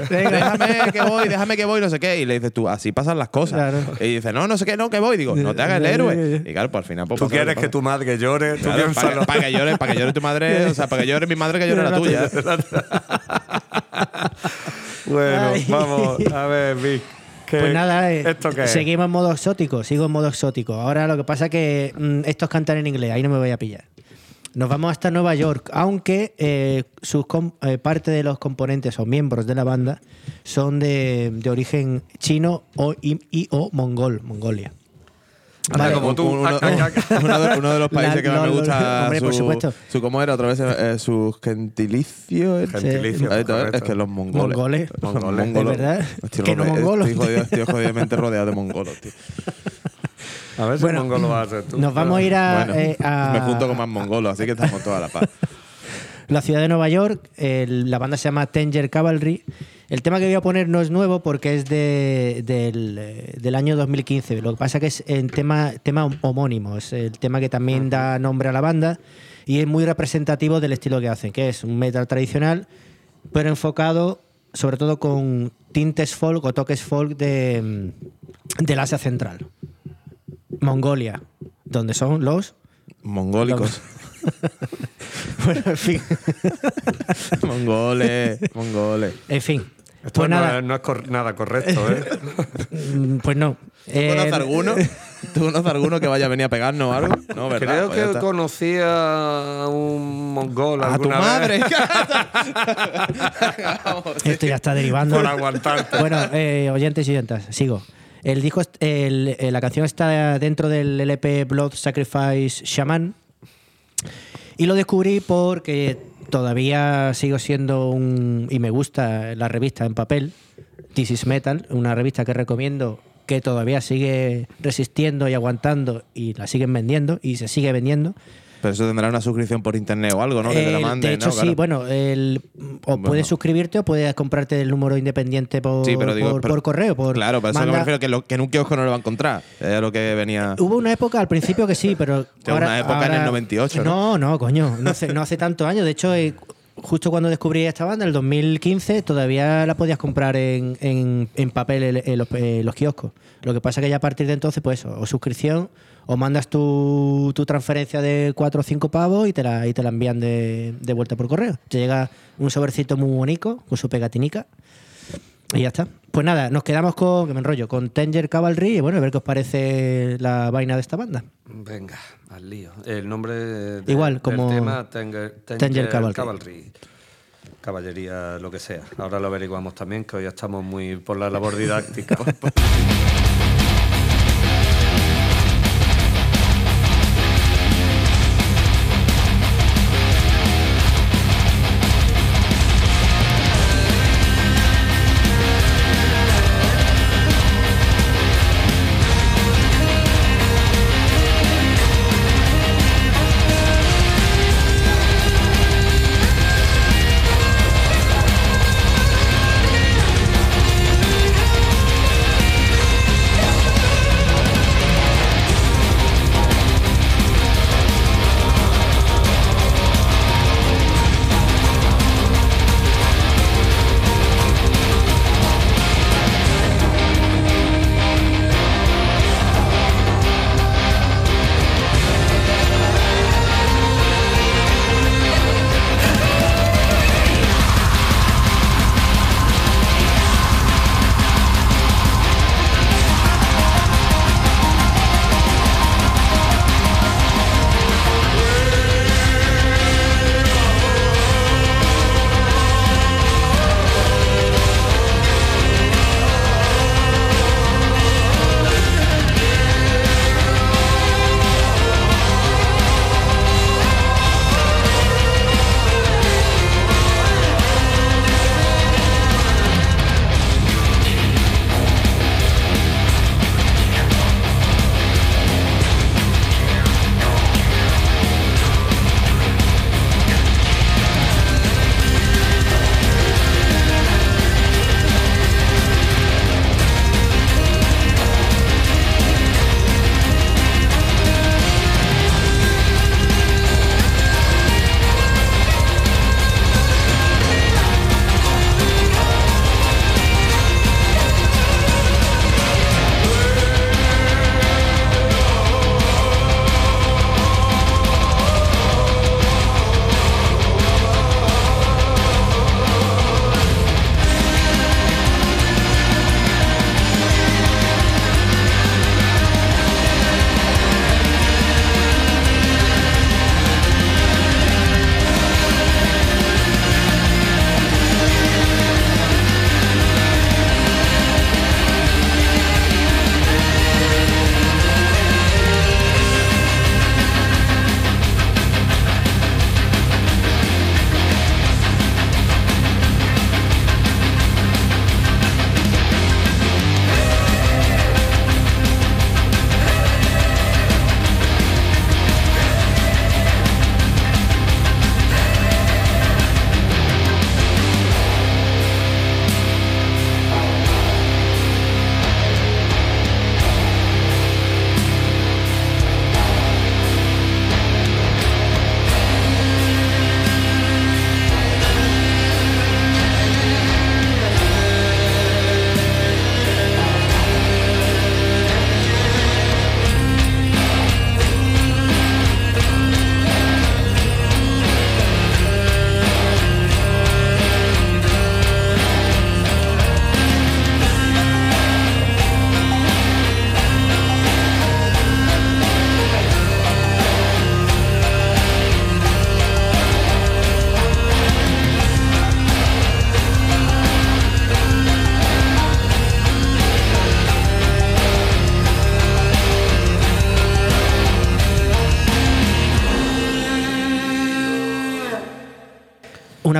déjame que voy, déjame que voy, no sé qué, y le dices tú, así pasan las cosas. Claro. Y dices, no, no sé qué, no, que voy. Digo, no te hagas el héroe. Y claro, pues al final, pues, Tú quieres que tu madre llore, tú Claro, para, piénsalo. para que llore, para que llore tu madre, o sea, para que llore mi madre, que llore la tuya. Bueno, Ay. vamos, a ver, Vic. ¿qué- Pues nada, eh, ¿Esto qué seguimos en modo exótico, sigo en modo exótico. Ahora lo que pasa es que mm, estos cantan en inglés, ahí no me voy a pillar. Nos vamos hasta Nueva York, aunque eh, sus eh, parte de los componentes o miembros de la banda son de, de origen chino o, y, y o mongol, Mongolia. Anda, como tú. Uno, Ah, uno de, uno de los países La- que más me lo- lo- gusta. hombre, su, por supuesto. Su, ¿Cómo era otra vez? Eh, su gentilicio. ¿eh? Gentilicio, está, correcto. Es que los mongoles. Mongoles. Mongoles. mongolos. ¿Es verdad? Hostia, Que no me- mongolos, Estoy, jodido- estoy jodidamente rodeado de mongolos, tío. A ver si Bueno, Mongo lo vas a hacer tú. Nos vamos a ir a, Bueno, eh, a- me junto con más mongolos, así que estamos todos a la paz. la ciudad de Nueva York. el- la banda se llama Tanger Cavalry El tema que voy a poner no es nuevo porque es de, del, eh, del año 2015. Lo que pasa que es el tema, tema homónimo, es el tema que también da nombre a la banda y es muy representativo del estilo que hacen, que es un metal tradicional, pero enfocado sobre todo con tintes folk o toques folk de, mm, del Asia Central. Mongolia, donde son los Mongólicos. bueno, en fin. mongoles, mongoles. En fin. Esto Pues no, nada, es, no es cor- nada correcto, ¿eh? pues no. ¿Tú conoces Eh, alguno? ¿Tú conoces alguno que vaya a venir a pegarnos o algo? No, ¿verdad? Creo Pues que conocía a un mongol A tu madre. Esto ya está derivando. Por aguantarte. Bueno, eh, oyentes y oyentas, sigo. Disco, est- el- eh, la canción está dentro del LP Blood Sacrifice Shaman. Y lo descubrí porque todavía sigo siendo un. Y me gusta la revista en papel, This is Metal, una revista que recomiendo que todavía sigue resistiendo y aguantando y la siguen vendiendo y se sigue vendiendo. Pero eso tendrá una suscripción por internet o algo, ¿no? Que te la El- manden, de hecho, ¿no? sí, Claro. bueno, el, o Bueno. puedes suscribirte o puedes comprarte el número independiente por, Sí, pero digo, por, pero- por correo. Por Claro, pero eso que me manda- refiero que, lo- que en un kiosco no lo va a encontrar. Es lo que venía. Hubo una época al principio que sí, pero. Ahora, una época en el ahora- 98, No, no, coño. No hace, no hace tantos años. De hecho, eh, justo cuando descubrí esta banda, en el 2015, todavía la podías comprar en, en- en papel en, los, kioscos. Lo que pasa que ya a partir de entonces, pues o suscripción, o mandas tu, tu transferencia de 4 o 5 pavos y te la, y te la envían de, de vuelta por correo. Te llega un sobrecito muy bonito, con su pegatinica. Y ya está. Pues nada, nos quedamos con, que me enrollo, con Tanger Cavalry y bueno, a ver qué os parece la vaina de esta banda. Venga, al lío. El nombre de- Igual, como del tema, Tanger, Tanger Cavalry. Caballería, lo que sea. Ahora lo averiguamos también, que hoy estamos muy por la labor didáctica.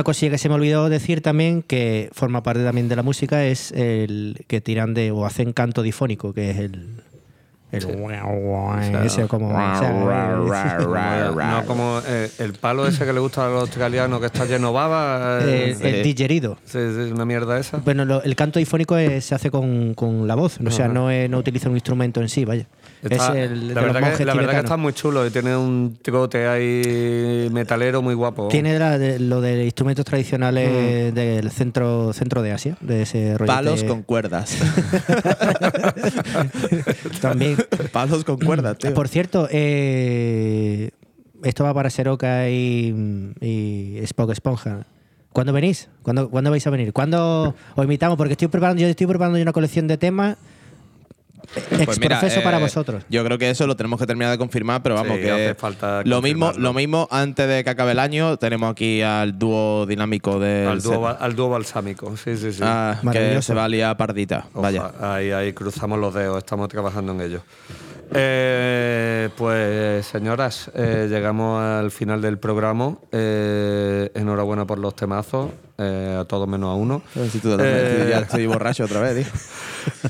cosilla que se me olvidó decir también, que forma parte también de la música, es el que tiran de o hacen canto difónico, que es el. el ese como. o sea, No como eh, el palo ese que le gusta a los australianos que está lleno de baba. eh, el, el digerido. sí, sí, una mierda esa. Bueno, lo- el canto difónico es- se hace con, con la voz, o sea, Ajá. no, es- no utiliza un instrumento en sí, vaya. Está- es el de la los verdad, que, la verdad que está muy chulo y tiene un tricote ahí metalero muy guapo. Tiene la de- lo de instrumentos Mm. tradicionales del centro, centro de Asia, de ese rollo. Palos con cuerdas. También. Palos con cuerdas, tío. Por cierto, eh, esto va para Seroca y, y Spock Esponja. ¿Cuándo venís? ¿Cuándo, ¿Cuándo vais a venir? ¿Cuándo os invitamos? Porque estoy preparando, yo estoy preparando una colección de temas Pues mira, exprofeso para eh, vosotros. Yo creo que eso lo tenemos que terminar de confirmar, pero vamos, Sí, que hace falta lo mismo, lo mismo antes de que acabe el año, tenemos aquí al dúo dinámico del al, dúo, al dúo balsámico, sí, sí, sí. Ah, que se va a liar pardita. Oja, Vaya. Ahí, ahí cruzamos los dedos, estamos trabajando en ello. Eh, pues señoras, eh, llegamos al final del programa. Eh, enhorabuena por los temazos, eh, a todos menos a uno. Si tú totalmente- Eh, ya estoy borracho otra vez, tío.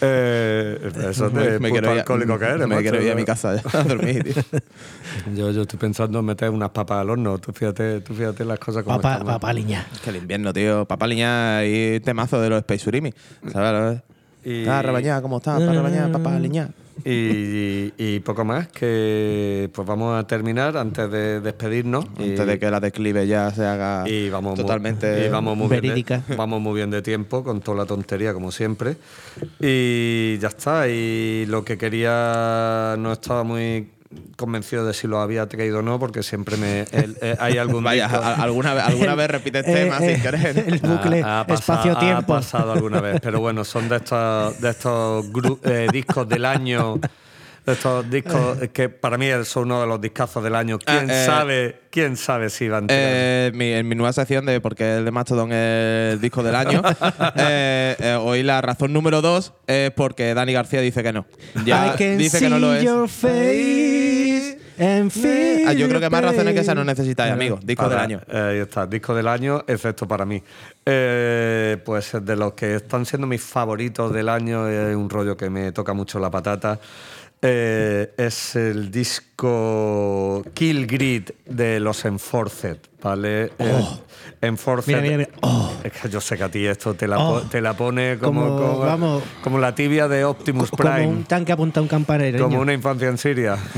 Eh, eso de me puto quiero ir a- alcohólico que eres, me quiero ir a mi casa ya, a dormir, tío. Yo, yo estoy pensando en meter unas papas al horno. Tú fíjate, tú fíjate las cosas como Papá, papá liña. Que el invierno, tío. Papá Liñá y temazo de los Space Urimi. ¿Sabes? Y- Ah, rebañá, ¿cómo estás? Para rebañar, papá Liñá. Y, y poco más que pues vamos a terminar antes de despedirnos. Antes y, de que la declive ya se haga y vamos totalmente y vamos muy bien de- verídica. vamos muy bien de tiempo con toda la tontería como siempre y ya está y lo que quería no estaba muy convencido de si lo había traído o no porque siempre me el- eh, hay algún Vaya, a- alguna, vez- alguna vez repites Eh, temas eh, sin querer. El bucle Ha- ha pasado- espacio-tiempo. Ha pasado alguna vez, pero bueno, son de estos, de estos gru- eh, discos del año, de estos discos que para mí son uno de los discazos del año. ¿Quién Ah, eh, sabe? ¿Quién sabe si van a tirar? Eh, mi- en mi nueva sección de porque el de Mastodon es el disco del año, eh, eh, hoy la razón número dos es porque Dani García dice que no. Ya I can dice que no lo es. your face and feel Ah, yo creo que más razones que esa no necesitáis, amigos. Disco Para- del año. eh, ahí está, disco del año, excepto para mí. Eh, pues de los que están siendo mis favoritos del año, es un rollo que me toca mucho la patata. Eh, es el disco Kill Grid de los Enforced, ¿vale? Eh, Enforced. Mira, mira, mira. Oh. Es que yo sé que a ti esto te la, Oh. te la pone como, Como, como, vamos. como la tibia de Optimus Como Prime. un tanque apunta a un campanero. Como una infancia en Siria.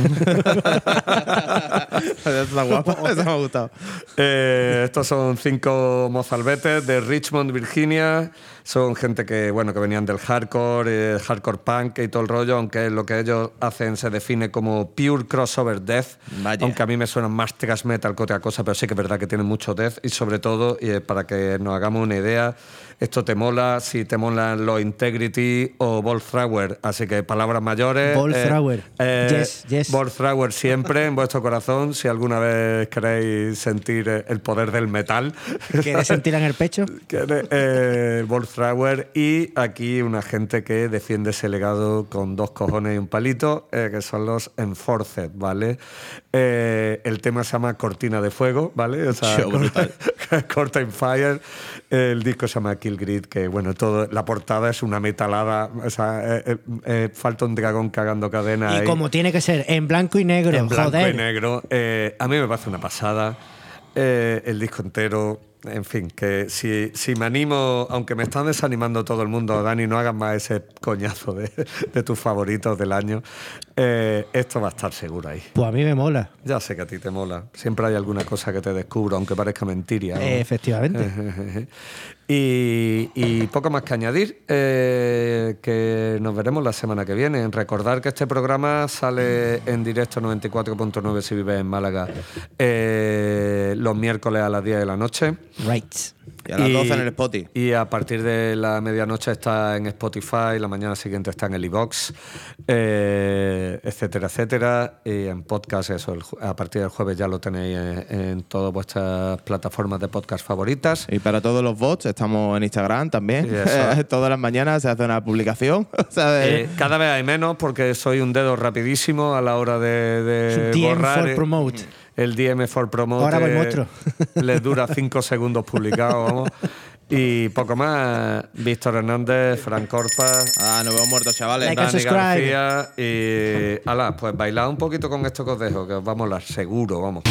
Está guapa, esa me ha gustado. Eh, estos son cinco mozalbetes de Richmond, Virginia. Son gente que, bueno, que venían del hardcore, eh, hardcore punk y todo el rollo, aunque lo que ellos hacen se define como pure crossover death. Vaya. Aunque a mí me suena más thrash metal que otra cosa, pero sí que es verdad que tienen mucho death. Y sobre todo, eh, para que nos hagamos una idea, esto te mola si te molan los Integrity o Volthrower. Así que palabras mayores. Volthrower. Eh, Yes, yes. Volthrower siempre en vuestro corazón. Si alguna vez queréis sentir eh, el poder del metal. ¿Quieres sentir en el pecho? Eh, Volthrower y aquí una gente que defiende ese legado con dos cojones y un palito, eh, que son los Enforced, ¿vale? Eh, el tema se llama Cortina de Fuego, ¿vale? O sea. Curtain Fire. El disco se llama Kill Grid, que bueno, todo, la portada es una metalada, o sea, eh, eh, eh, falta un dragón cagando cadena. Y ahí como tiene que ser, en blanco y negro. en blanco joder. y negro. A mí me parece una pasada. El disco entero, en fin, que si, si me animo, aunque me están desanimando todo el mundo, Dani, no hagas más ese coñazo de, de tus favoritos del año. Eh, esto va a estar seguro ahí. Pues a mí me mola. Ya sé que a ti te mola. Siempre hay alguna cosa que te descubro, aunque parezca mentira. ¿no? Eh, efectivamente. y, y poco más que añadir, eh, que nos veremos la semana que viene. Recordar que este programa sale en directo 94.9 si vives en Málaga eh, los miércoles a las 10 de la noche. Right. Y a las 12 en el Spotify. Y a partir de la medianoche está en Spotify, la mañana siguiente está en el iBox, eh, etcétera, etcétera. Y en podcast, eso, el ju- a partir del jueves ya lo tenéis en, en todas vuestras plataformas de podcast favoritas. Y para todos los bots, estamos en Instagram también. Y. Todas las mañanas se hace una publicación. Eh, cada vez hay menos porque soy un dedo rapidísimo a la hora de, de borrar. for eh, promote. El DM for promote. Ahora va el eh, monstruo. Les dura cinco segundos publicado, vamos. Y poco más. Víctor Hernández, Fran Corpa. Ah, nos vemos muertos, chavales. Like Dani. García y. Ala, pues bailad un poquito con esto que os dejo, que os va a molar, seguro, vamos.